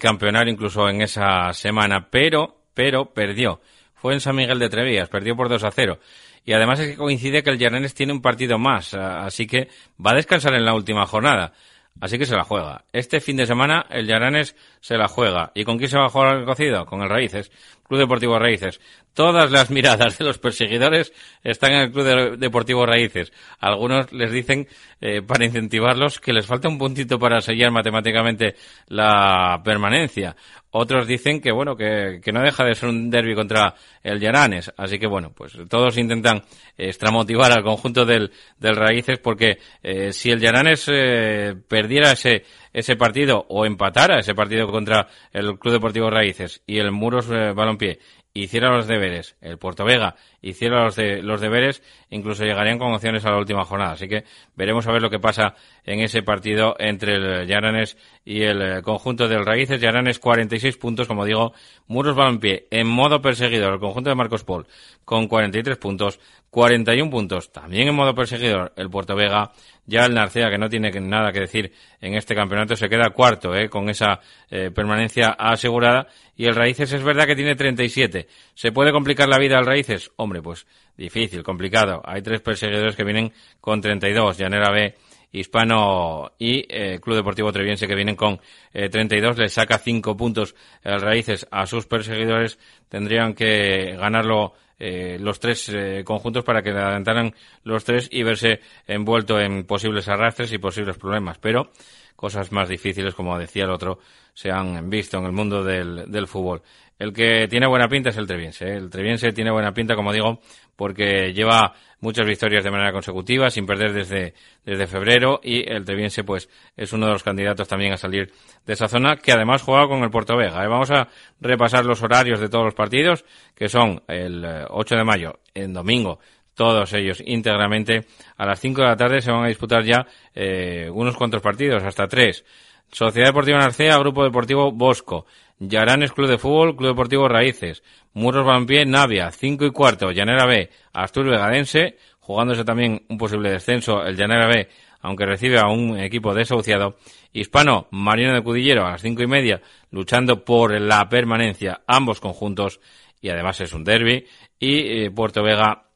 campeonar incluso en esa semana, pero, pero perdió. Fue en San Miguel de Trevías, perdió por 2 a 0. Y además es que coincide que el Yaranes tiene un partido más, así que va a descansar en la última jornada. Así que se la juega. Este fin de semana el Yaranes se la juega. ¿Y con quién se va a jugar el cocido? Con el Raíces. Club Deportivo Raíces. Todas las miradas de los perseguidores están en el Club Deportivo Raíces. Algunos les dicen, eh, para incentivarlos, que les falta un puntito para sellar matemáticamente la permanencia. Otros dicen que, bueno, que, no deja de ser un derby contra el Llaranes. Así que, bueno, pues todos intentan extramotivar al conjunto del, del Raíces porque eh, si el Llaranes eh, perdiera ese, ese partido o empatara ese partido contra el Club Deportivo Raíces y el Muros eh, Balompié hiciera los deberes, el Puerto Vega hiciera los, de, los deberes, incluso llegarían con opciones a la última jornada. Así que veremos a ver lo que pasa en ese partido entre el Llaranes y el eh, conjunto del Raíces. Llaranes 46 puntos, como digo, Muros Balompié en modo perseguidor, el conjunto de Marcos Paul con 43 puntos, 41 puntos también en modo perseguidor el Puerto Vega ya el Narcea, que no tiene nada que decir en este campeonato, se queda cuarto, ¿eh? con esa eh, permanencia asegurada. Y el Raíces es verdad que tiene 37. ¿Se puede complicar la vida al Raíces? Hombre, pues difícil, complicado. Hay tres perseguidores que vienen con 32. Llanera B, Hispano y eh, Club Deportivo Treviense que vienen con eh, 32. Le saca cinco puntos el Raíces a sus perseguidores. Tendrían que ganarlo eh, los tres eh, conjuntos para que adelantaran los tres y verse envuelto en posibles arrastres y posibles problemas. Pero cosas más difíciles, como decía el otro, se han visto en el mundo del, del fútbol. El que tiene buena pinta es el Treviense. ¿eh? El Treviense tiene buena pinta, como digo, porque lleva muchas victorias de manera consecutiva, sin perder desde, desde febrero, y el Treviense, pues, es uno de los candidatos también a salir de esa zona, que además juega con el Puerto Vega. ¿eh? Vamos a repasar los horarios de todos los partidos, que son el 8 de mayo, en domingo, todos ellos íntegramente. A las 5 de la tarde se van a disputar ya eh, unos cuantos partidos, hasta tres. Sociedad Deportiva Narcea, Grupo Deportivo Bosco, Yaranes Club de Fútbol, Club Deportivo Raíces, Muros Balompié, Navia, 5 y cuarto, Llanera B, Astur Vegadense, jugándose también un posible descenso el Llanera B, aunque recibe a un equipo desahuciado. Hispano, Marino de Cudillero a las cinco y media, luchando por la permanencia, ambos conjuntos, y además es un derby, y eh, Puerto Vega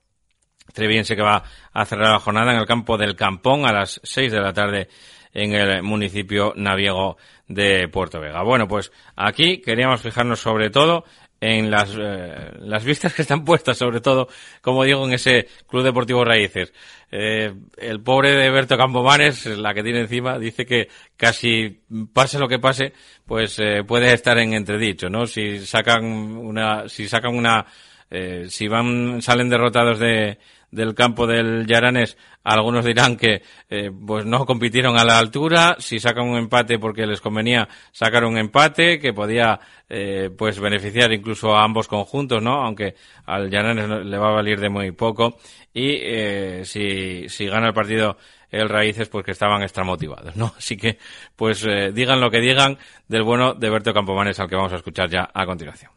Treviense que va a cerrar la jornada en el campo del Campón a las 6 de la tarde en el municipio naviego de Puerto Vega. Bueno, pues aquí queríamos fijarnos sobre todo en las, eh, las vistas que están puestas, sobre todo, como digo, en ese Club Deportivo Raíces. Eh, el pobre de Berto Campomanes, la que tiene encima, dice que casi pase lo que pase, pues eh, puede estar en entredicho, ¿no? Si sacan una, si sacan una, eh, si van, salen derrotados de, del campo del Llaranés, algunos dirán que eh, pues no compitieron a la altura, si sacan un empate porque les convenía sacar un empate que podía eh, pues beneficiar incluso a ambos conjuntos, ¿no? Aunque al Llaranés le va a valer de muy poco y eh, si, si gana el partido el Raíces pues que estaban extramotivados, ¿no? Así que pues digan lo que digan del bueno de Berto Campomanes al que vamos a escuchar ya a continuación.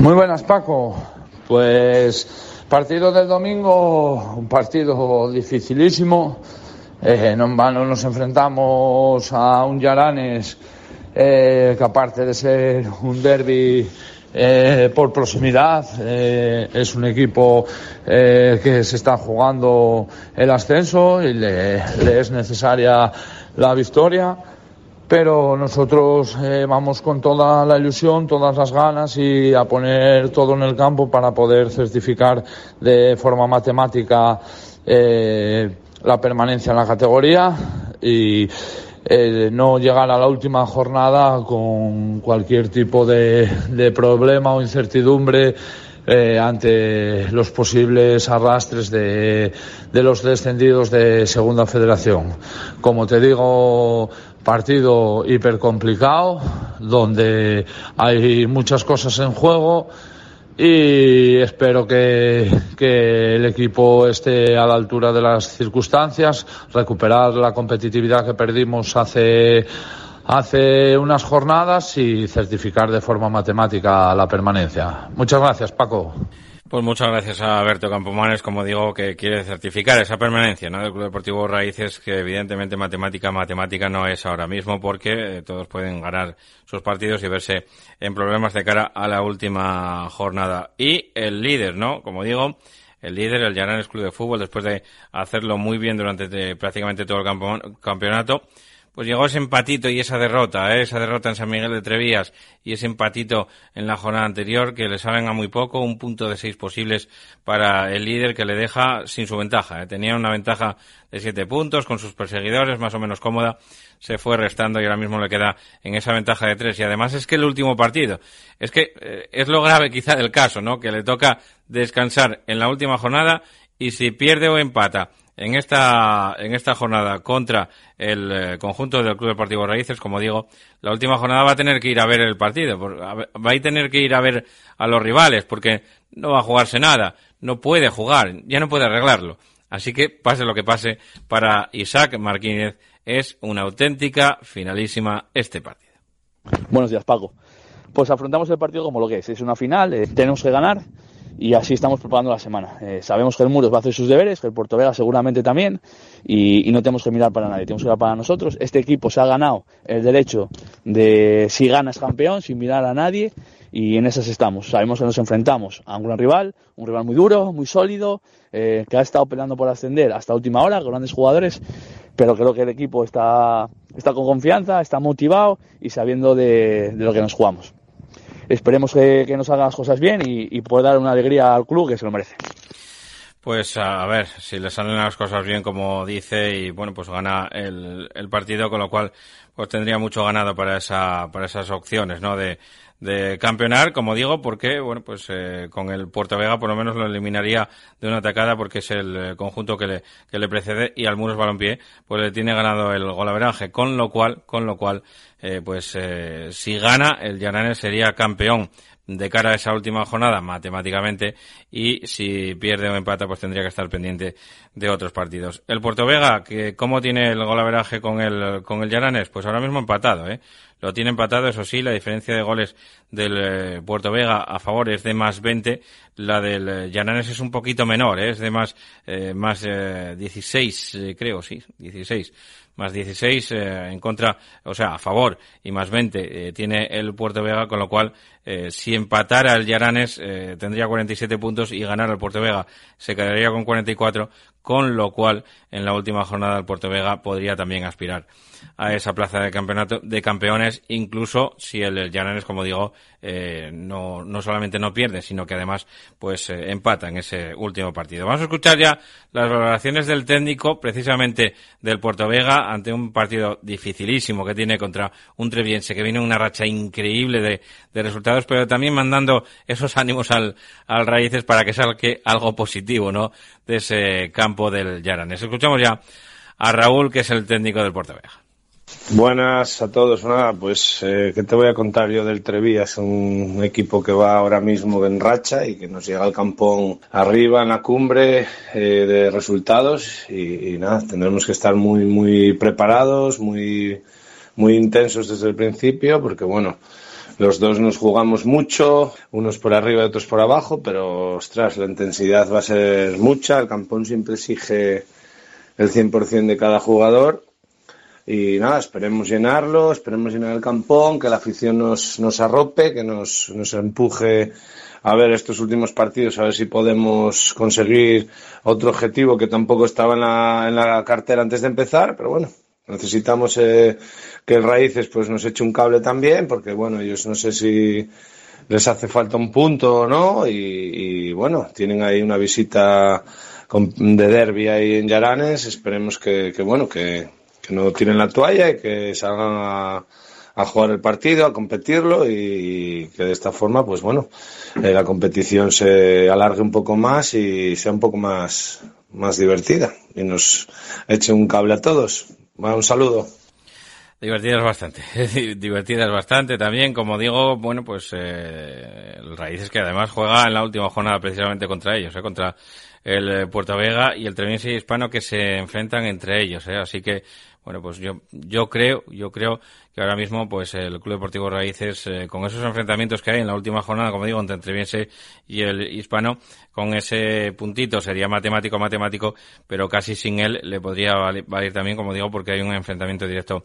Muy buenas Paco, pues Partido del domingo, un partido dificilísimo. Eh, nos enfrentamos a un Yaranes eh, que aparte de ser un derby eh, por proximidad, es un equipo que se está jugando el ascenso y le es necesaria la victoria pero nosotros eh, vamos con toda la ilusión, todas las ganas y a poner todo en el campo para poder certificar de forma matemática eh, la permanencia en la categoría y eh, no llegar a la última jornada con cualquier tipo de, problema o incertidumbre ante los posibles arrastres de, de los descendidos de Segunda Federación. Como te digo, partido hiper complicado, donde hay muchas cosas en juego y espero que, que, el equipo esté a la altura de las circunstancias, recuperar la competitividad que perdimos hace, hace unas jornadas y certificar de forma matemática la permanencia. Muchas gracias, Paco. Pues muchas gracias a Berto Campomanes, como digo, que quiere certificar esa permanencia ¿no? del Club Deportivo Raíces, que evidentemente matemática, matemática no es ahora mismo, porque eh, todos pueden ganar sus partidos y verse en problemas de cara a la última jornada. Y el líder, ¿no? Como digo, el líder, el Llanares Club de Fútbol, después de hacerlo muy bien durante prácticamente todo el campeonato, pues llegó ese empatito y esa derrota, ¿eh? esa derrota en San Miguel de Trevías y ese empatito en la jornada anterior que le saben a muy poco, un punto de seis posibles para el líder que le deja sin su ventaja. ¿eh? Tenía una ventaja de siete puntos con sus perseguidores, más o menos cómoda, se fue restando y ahora mismo le queda en esa ventaja de tres. Y además es que el último partido, es que eh, es lo grave quizá del caso, ¿no? Que le toca descansar en la última jornada y si pierde o empata en esta, en esta jornada contra el eh, conjunto del Club Deportivo Raíces, como digo, la última jornada va a tener que ir a ver el partido, va a tener que ir a ver a los rivales, porque no va a jugarse nada, no puede jugar, ya no puede arreglarlo. Así que pase lo que pase para Isaac Martínez, es una auténtica finalísima este partido. Buenos días, Paco. Pues afrontamos el partido como lo que es, es una final, eh, tenemos que ganar y así estamos preparando la semana. Eh, sabemos que el Muros va a hacer sus deberes, que el Puerto Vega seguramente también, y, no tenemos que mirar para nadie, tenemos que mirar para nosotros. Este equipo se ha ganado el derecho de si ganas campeón, sin mirar a nadie, y en esas estamos. Sabemos que nos enfrentamos a un gran rival, un rival muy duro, muy sólido, eh, que ha estado peleando por ascender hasta última hora, con grandes jugadores, pero creo que el equipo está, está con confianza, está motivado y sabiendo de lo que nos jugamos esperemos que, nos hagan las cosas bien y, y dar una alegría al club que se lo merece. Pues a ver, si le salen las cosas bien como dice y bueno, pues gana el, el partido, con lo cual pues tendría mucho ganado para esa para esas opciones, ¿no? De, de campeonar, como digo, porque, bueno, pues eh, con el Puerto Vega por lo menos lo eliminaría de una atacada porque es el eh, conjunto que le, que le precede y al Muros Balompié pues le tiene ganado el golaveraje, con lo cual, con lo cual, eh, pues si gana el Llananes sería campeón de cara a esa última jornada matemáticamente y si pierde o empata pues tendría que estar pendiente de otros partidos. El Puerto Vega, que cómo tiene el golaveraje con el con el Llananes, pues ahora mismo empatado, ¿eh? Lo tiene empatado, eso sí, la diferencia de goles del eh, Puerto Vega a favor es de más 20, la del eh, Llananes es un poquito menor, ¿eh? es de más, eh, más 16, creo, sí, 16 más 16 en contra, o sea, a favor y más 20 tiene el Puerto Vega, con lo cual si empatara el Llananes tendría 47 puntos y ganar el Puerto Vega. Se quedaría con 44, con lo cual en la última jornada el Puerto Vega podría también aspirar a esa plaza de campeonato de campeones, incluso si el Llanares, como digo, eh, no, no solamente no pierde, sino que además pues eh, empata en ese último partido. Vamos a escuchar ya las valoraciones del técnico, precisamente del Puerto Vega, ante un partido dificilísimo que tiene contra un Treviense que viene una racha increíble de, de resultados, pero también mandando esos ánimos al, al Raíces para que salga algo positivo, ¿no? De ese campo del Llanares. Escuchamos ya a Raúl, que es el técnico del Puerto Vega. Buenas a todos. Nada, pues, eh, ¿qué te voy a contar yo del Trevía? Es un equipo que va ahora mismo en racha y que nos llega al campón arriba en la cumbre eh, de resultados y, nada, tendremos que estar muy, muy preparados, muy, muy intensos desde el principio porque, bueno, los dos nos jugamos mucho, unos por arriba y otros por abajo, pero, ostras, la intensidad va a ser mucha. El campón siempre exige el 100% de cada jugador y nada, esperemos llenarlo, esperemos llenar el campón, que la afición nos, nos arrope, que nos, nos empuje a ver estos últimos partidos, a ver si podemos conseguir otro objetivo que tampoco estaba en la, en la cartera antes de empezar, pero bueno, necesitamos eh, que el Raíces pues nos eche un cable también, porque bueno, ellos no sé si les hace falta un punto o no, y, bueno, tienen ahí una visita de derby ahí en Yaranes, esperemos que, que bueno, que, que no tiren la toalla y que salgan a, a jugar el partido, a competirlo y, que de esta forma, pues bueno, eh, la competición se alargue un poco más y sea un poco más, más divertida y nos eche un cable a todos. Bueno, un saludo. Divertidas bastante, divertidas bastante también, como digo, bueno, pues eh, el Raíces que además juega en la última jornada precisamente contra ellos, eh, contra el eh, Puerto Vega y el Treviense Hispano que se enfrentan entre ellos, eh, así que bueno, pues yo, yo creo, yo creo que ahora mismo, pues el Club Deportivo Raíces, eh, con esos enfrentamientos que hay en la última jornada, como digo, entre Entreviense y el Hispano, con ese puntito sería matemático, matemático, pero casi sin él le podría valer también, como digo, porque hay un enfrentamiento directo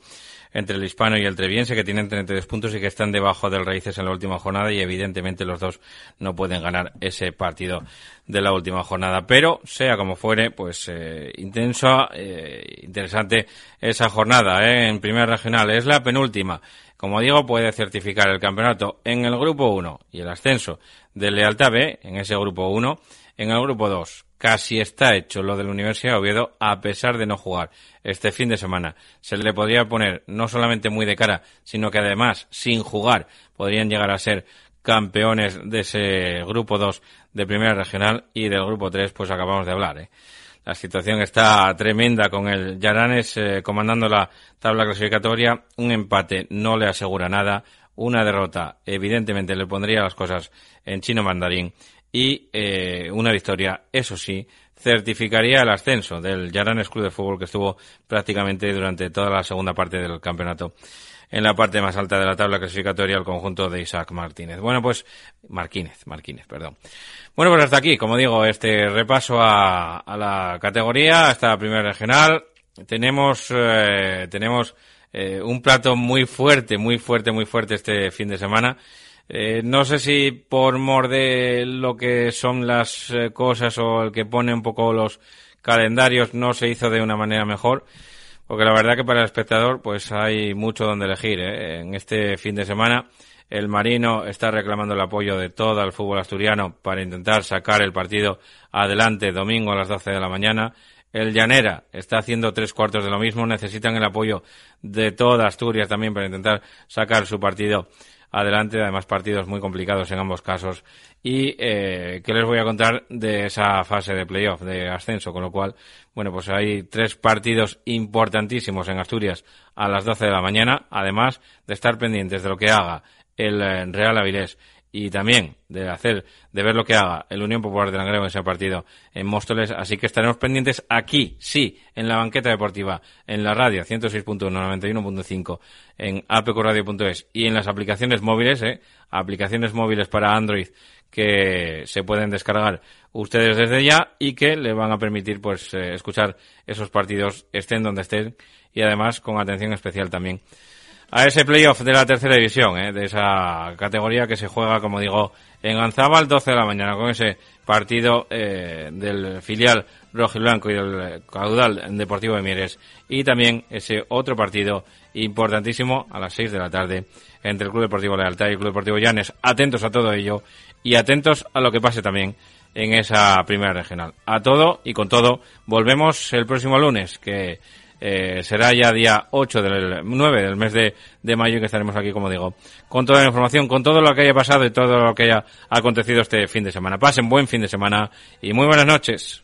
entre el hispano y el treviense, que tienen 32 puntos y que están debajo del Raíces en la última jornada y evidentemente los dos no pueden ganar ese partido de la última jornada. Pero, sea como fuere, pues eh, intenso, eh, interesante esa jornada eh, en primera regional. Es la penúltima. Como digo, puede certificar el campeonato en el grupo 1 y el ascenso de Lealtad B en ese grupo 1. En el grupo 2, casi está hecho lo de la Universidad de Oviedo a pesar de no jugar este fin de semana. Se le podría poner no solamente muy de cara, sino que además sin jugar podrían llegar a ser campeones de ese grupo 2 de primera regional y del grupo 3 pues acabamos de hablar. ¿eh? La situación está tremenda con el Yaranes eh, comandando la tabla clasificatoria. Un empate no le asegura nada. Una derrota evidentemente le pondría las cosas en chino mandarín y eh, una victoria, eso sí, certificaría el ascenso del Yaranes Club de Fútbol que estuvo prácticamente durante toda la segunda parte del campeonato en la parte más alta de la tabla clasificatoria el conjunto de Isaac Martínez. Bueno, pues Martínez, Martínez, perdón. Bueno, pues hasta aquí, como digo, este repaso a, a la categoría, hasta la primera regional. Tenemos, eh, tenemos eh, un plato muy fuerte, muy fuerte, muy fuerte este fin de semana. Eh, no sé si por mor de lo que son las eh, cosas o el que pone un poco los calendarios no se hizo de una manera mejor, porque la verdad que para el espectador pues hay mucho donde elegir. ¿eh? En este fin de semana el Marino está reclamando el apoyo de todo el fútbol asturiano para intentar sacar el partido adelante domingo a las 12 de la mañana. El Llanera está haciendo tres cuartos de lo mismo. Necesitan el apoyo de toda Asturias también para intentar sacar su partido adelante, además partidos muy complicados en ambos casos. Y eh, qué les voy a contar de esa fase de playoff, de ascenso, con lo cual, bueno, pues hay tres partidos importantísimos en Asturias a las 12 de la mañana, además de estar pendientes de lo que haga el eh, Real Avilés y también de hacer, de ver lo que haga el Unión Popular de Langreo en ese partido en Móstoles. Así que estaremos pendientes aquí, sí, en la banqueta deportiva, en la radio 106.1, 91.5, en apqradio.es y en las aplicaciones móviles, eh, aplicaciones móviles para Android que se pueden descargar ustedes desde ya y que le van a permitir pues eh, escuchar esos partidos estén donde estén y además con atención especial también a ese playoff de la tercera división, ¿eh? de esa categoría que se juega, como digo, en Anzábal, 12 de la mañana, con ese partido eh, del filial rojiblanco y del caudal deportivo de Mieres. Y también ese otro partido importantísimo a las 6 de la tarde entre el Club Deportivo Lealtad y el Club Deportivo Llanes. Atentos a todo ello y atentos a lo que pase también en esa primera regional. A todo y con todo, volvemos el próximo lunes, que eh, será ya día 8 del 9 del mes de, de mayo que estaremos aquí, como digo, con toda la información, con todo lo que haya pasado y todo lo que haya acontecido este fin de semana. Pasen buen fin de semana y muy buenas noches.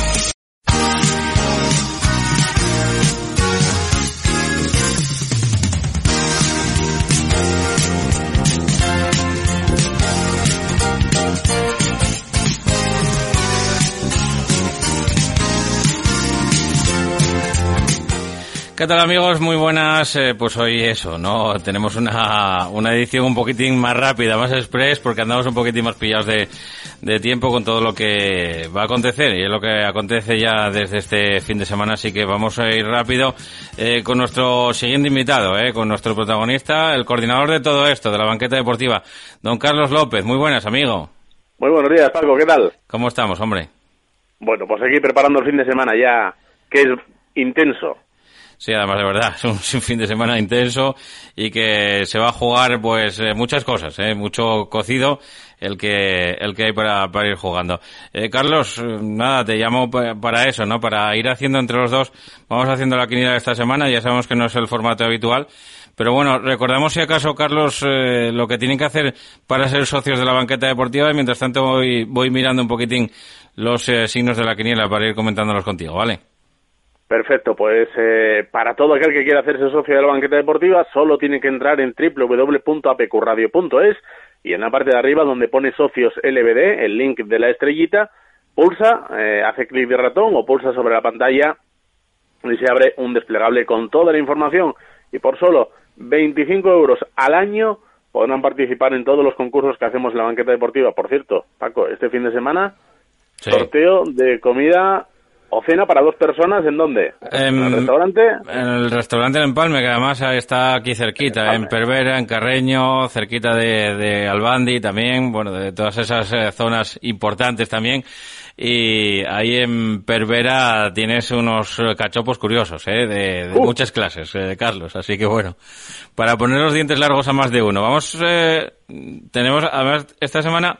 ¿Qué tal amigos? Muy buenas. Eh, pues hoy eso, ¿no? Tenemos una, una edición un poquitín más rápida, más express, porque andamos un poquitín más pillados de, de tiempo con todo lo que va a acontecer. Y es lo que acontece ya desde este fin de semana, así que vamos a ir rápido eh, con nuestro siguiente invitado, eh, con nuestro protagonista, el coordinador de todo esto, de la banqueta deportiva, don Carlos López. Muy buenas, amigo. Muy buenos días, Paco, ¿qué tal? ¿Cómo estamos, hombre? Bueno, pues aquí preparando el fin de semana ya, que es intenso. Sí, además de verdad, es un fin de semana intenso y que se va a jugar pues eh, muchas cosas, ¿eh? mucho cocido el que el que hay para, para ir jugando. Eh, Carlos, nada, te llamo para eso, ¿no? Para ir haciendo entre los dos, vamos haciendo la quiniela esta semana, ya sabemos que no es el formato habitual, pero bueno, recordamos si acaso, Carlos, eh, lo que tienen que hacer para ser socios de la banqueta deportiva y mientras tanto voy, voy mirando un poquitín los eh, signos de la quiniela para ir comentándolos contigo, ¿vale? Perfecto, pues eh, para todo aquel que quiera hacerse socio de la banqueta deportiva solo tiene que entrar en www.apqradio.es y en la parte de arriba donde pone socios LBD, el link de la estrellita, pulsa, eh, hace clic de ratón o pulsa sobre la pantalla y se abre un desplegable con toda la información y por solo 25 euros al año podrán participar en todos los concursos que hacemos en la banqueta deportiva. Por cierto, Paco, este fin de semana Sí. sorteo de comida o cena para dos personas, ¿en dónde? ¿En el Em, restaurante? En el restaurante en Empalme, que además está aquí cerquita, en Pervera, en Carreño, cerquita de, de Albandi también, bueno, de todas esas eh, zonas importantes también. Y ahí en Pervera tienes unos eh, cachopos curiosos, ¿eh? De, de Uh. muchas clases, eh, Carlos. Así que bueno, para poner los dientes largos a más de uno. Vamos, eh, tenemos, además, esta semana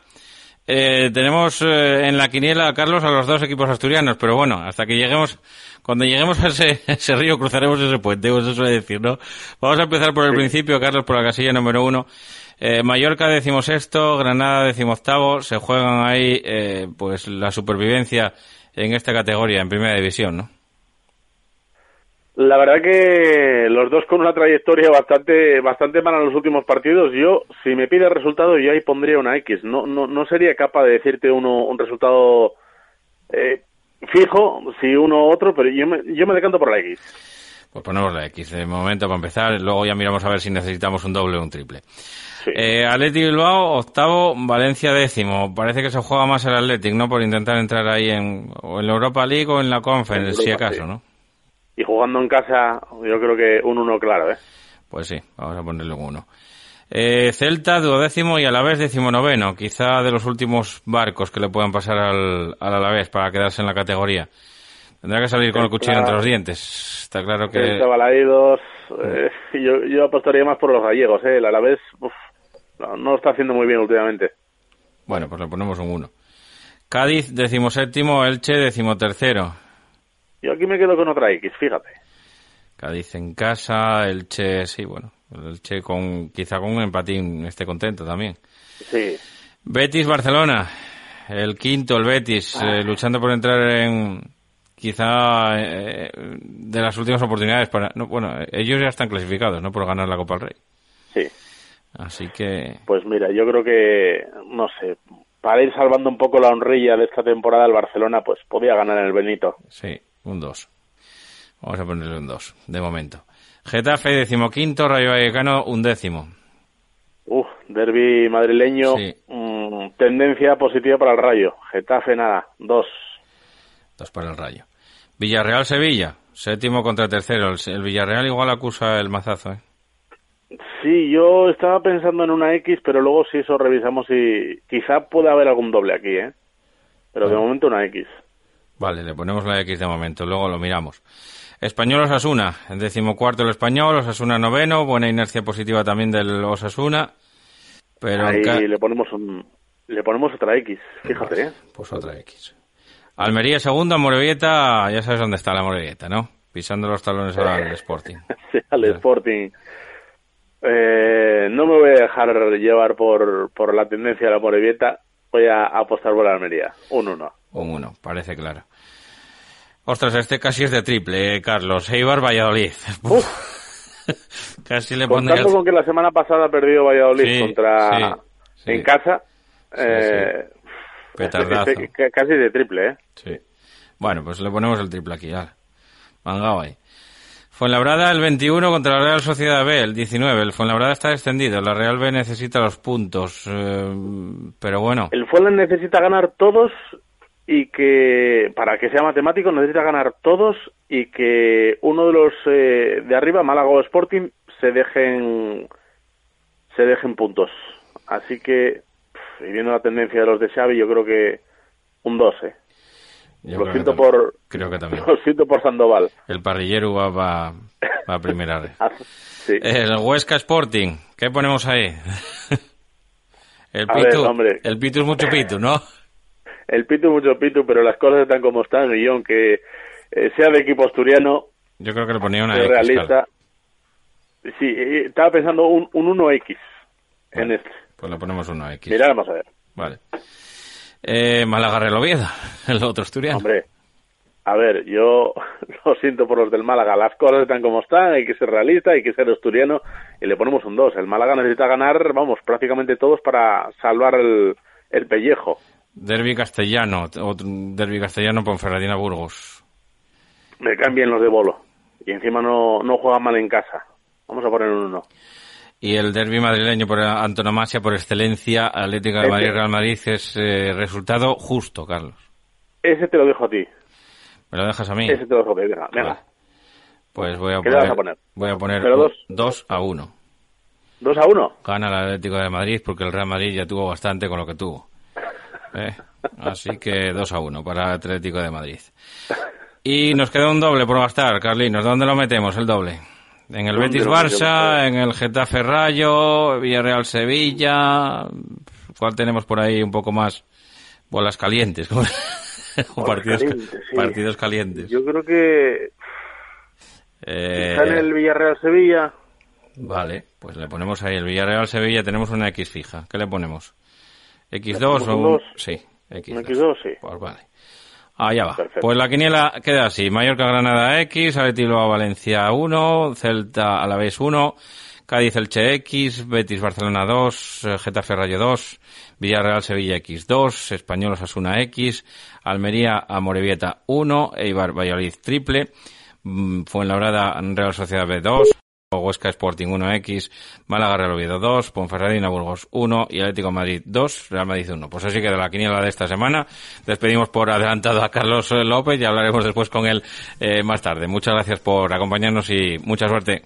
eh, tenemos eh, en la quiniela a Carlos a los dos equipos asturianos, pero bueno, hasta que lleguemos, cuando lleguemos a ese, ese río cruzaremos ese puente, eso se suele decir, ¿no? Vamos a empezar por el principio, Carlos, por la casilla número uno. Eh, Mallorca decimosexto, Granada decimoctavo, se juegan ahí eh, pues la supervivencia en esta categoría, en primera división, ¿no? La verdad que los dos con una trayectoria bastante bastante mala en los últimos partidos. Yo, si me pide resultado, yo ahí pondría una X. No no, no sería capaz de decirte uno un resultado eh, fijo, si uno u otro, pero yo me, yo me decanto por la X. Pues ponemos la X de momento para empezar, luego ya miramos a ver si necesitamos un doble o un triple. Eh, Athletic Bilbao, octavo, Valencia décimo. Parece que se juega más el Athletic, ¿no? Por intentar entrar ahí en, o en la Europa League o en la Conference, En si acaso, sí. ¿no? Y jugando en casa, yo creo que un uno claro, ¿eh? Pues sí, vamos a ponerle un uno. Eh, Celta, duodécimo y Alavés decimonoveno. Quizá de los últimos barcos que le puedan pasar al, al Alavés para quedarse en la categoría. Tendrá que salir con el cuchillo entre los dientes. Está claro que... Celta, Balaídos, eh, yo, yo apostaría más por los gallegos, ¿eh? El Alavés, uf, no, no está haciendo muy bien últimamente. Bueno, pues le ponemos un 1. Cádiz, decimoséptimo, Elche, decimotercero. Yo aquí me quedo con otra X, fíjate. Cádiz en casa, Elche, sí, bueno, el Elche con, quizá con un empatín esté contento también. Sí. Betis, Barcelona, el quinto, el Betis, Ah. eh, luchando por entrar en, quizá, eh, de las últimas oportunidades para, no, bueno, ellos ya están clasificados, ¿no? Por ganar la Copa del Rey. Sí. Así que, Pues mira, yo creo que, no sé, para ir salvando un poco la honrilla de esta temporada, el Barcelona, pues podía ganar en el Benito. sí, un 2. Vamos a ponerle un 2, de momento. Getafe, decimoquinto, Rayo Vallecano, un décimo. Uf, derby madrileño, Sí. mm, tendencia positiva para el Rayo. Getafe, nada, dos. Dos para el Rayo. Villarreal-Sevilla, séptimo contra tercero. El, el Villarreal igual acusa el mazazo, ¿eh? Sí, yo estaba pensando en una X, pero luego si eso revisamos y quizá pueda haber algún doble aquí, ¿eh? Pero de momento una X. Vale, le ponemos la X de momento, luego lo miramos. Español Osasuna, decimocuarto el Español, Osasuna noveno, buena inercia positiva también del Osasuna, pero Ahí ca- le ponemos un, le ponemos otra X, fíjate, ¿eh? pues otra X. Almería segunda, Morevieta, ya sabes dónde está la Morevieta, ¿no? Pisando los talones al Sporting. Sí, al Sporting. Eh, no me voy a dejar llevar por, por la tendencia de la Morevieta. Voy a apostar por la Almería. Un 1. Un uno, parece claro. Ostras, este casi es de triple, eh, Carlos. Eibar Valladolid. casi le pondría Contando el- con que la semana pasada ha perdido Valladolid Sí, contra sí, sí. en casa, eh, Petardazo. este- ca- casi de triple, ¿eh? Sí. Bueno, pues le ponemos el triple aquí, ya. Mangao ahí. Fuenlabrada el 21 contra la Real Sociedad B, el 19. El Fuenlabrada está extendido, la Real B necesita los puntos. eh, pero bueno, El Fulham necesita ganar todos y que, para que sea matemático, necesita ganar todos y que uno de los eh, de arriba, Málaga o Sporting, se dejen, se dejen puntos. Así que, pf, y viendo la tendencia de los de Xavi, yo creo que un 2, ¿eh? yo Lo creo, siento también. por, creo que también. lo siento por Sandoval. El parrillero va, va, va a primera red. Sí. El Huesca Sporting, ¿qué ponemos ahí? el A Pitu, el Pitu es mucho Pitu, ¿no? El Pitu mucho Pitu, pero las cosas están como están y aunque eh, sea de equipo asturiano, Yo creo que le ponía una X, realista. Sí, estaba pensando un, un 1X en este. Pues le ponemos una X. Mira, vamos a ver. Vale. Eh, Málaga Real Oviedo, el otro asturiano. Hombre, a ver, yo lo siento por los del Málaga. Las cosas están como están, hay que ser realista, hay que ser asturiano y le ponemos un 2. El Málaga necesita ganar, vamos, prácticamente todos para salvar el, el pellejo. Derby castellano, otro derby castellano Ponferradina Burgos. Me cambian los de bolo. Y encima no, no juegan mal en casa. Vamos a poner un 1. Y el derby madrileño por antonomasia, por excelencia, Atlético de. Madrid Real Madrid es eh, resultado justo, Carlos. Ese te lo dejo a ti. ¿Me lo dejas a mí? Ese te lo dejo a ti. Venga, venga. Pues voy a ¿Qué le poner, vas a poner? voy a poner Pero dos. 2 a 1. 2 a 1. Gana el Atlético de Madrid porque el Real Madrid ya tuvo bastante con lo que tuvo. ¿Eh? Así que 2 a 1 para Atlético de Madrid. Y nos queda un doble por gastar, Carlinos. ¿Dónde lo metemos el doble? En el ¿Dónde Betis? Barça, en el Getafe Rayo, Villarreal Sevilla. ¿Cuál tenemos por ahí un poco más? Bolas calientes. o partidos, calientes, sí. partidos calientes. Yo creo que Eh, el Villarreal-Sevilla. Vale, pues le ponemos ahí el Villarreal Sevilla, tenemos una X fija. ¿Qué le ponemos? ¿X2 ponemos o un? Sí, X2. Un X2, sí. Pues vale. Allá va. Pues la quiniela queda así. Mallorca Granada X, Atleti Bilbao Valencia 1, Celta Alavés 1, Cádiz Elche X, Betis Barcelona 2, eh, Getafe Rayo 2, Villarreal Sevilla X 2, Español Osasuna X, Almería Amorebieta 1, Eibar Valladolid triple, mm, Fuenlabrada Real Sociedad B 2, Huesca Sporting 1X, Málaga Real Oviedo 2, Ponferradina Burgos 1 y Atlético Madrid 2, Real Madrid 1. Pues así queda la quiniela de esta semana. Despedimos por adelantado a Carlos López y hablaremos después con él eh, más tarde. Muchas gracias por acompañarnos y mucha suerte.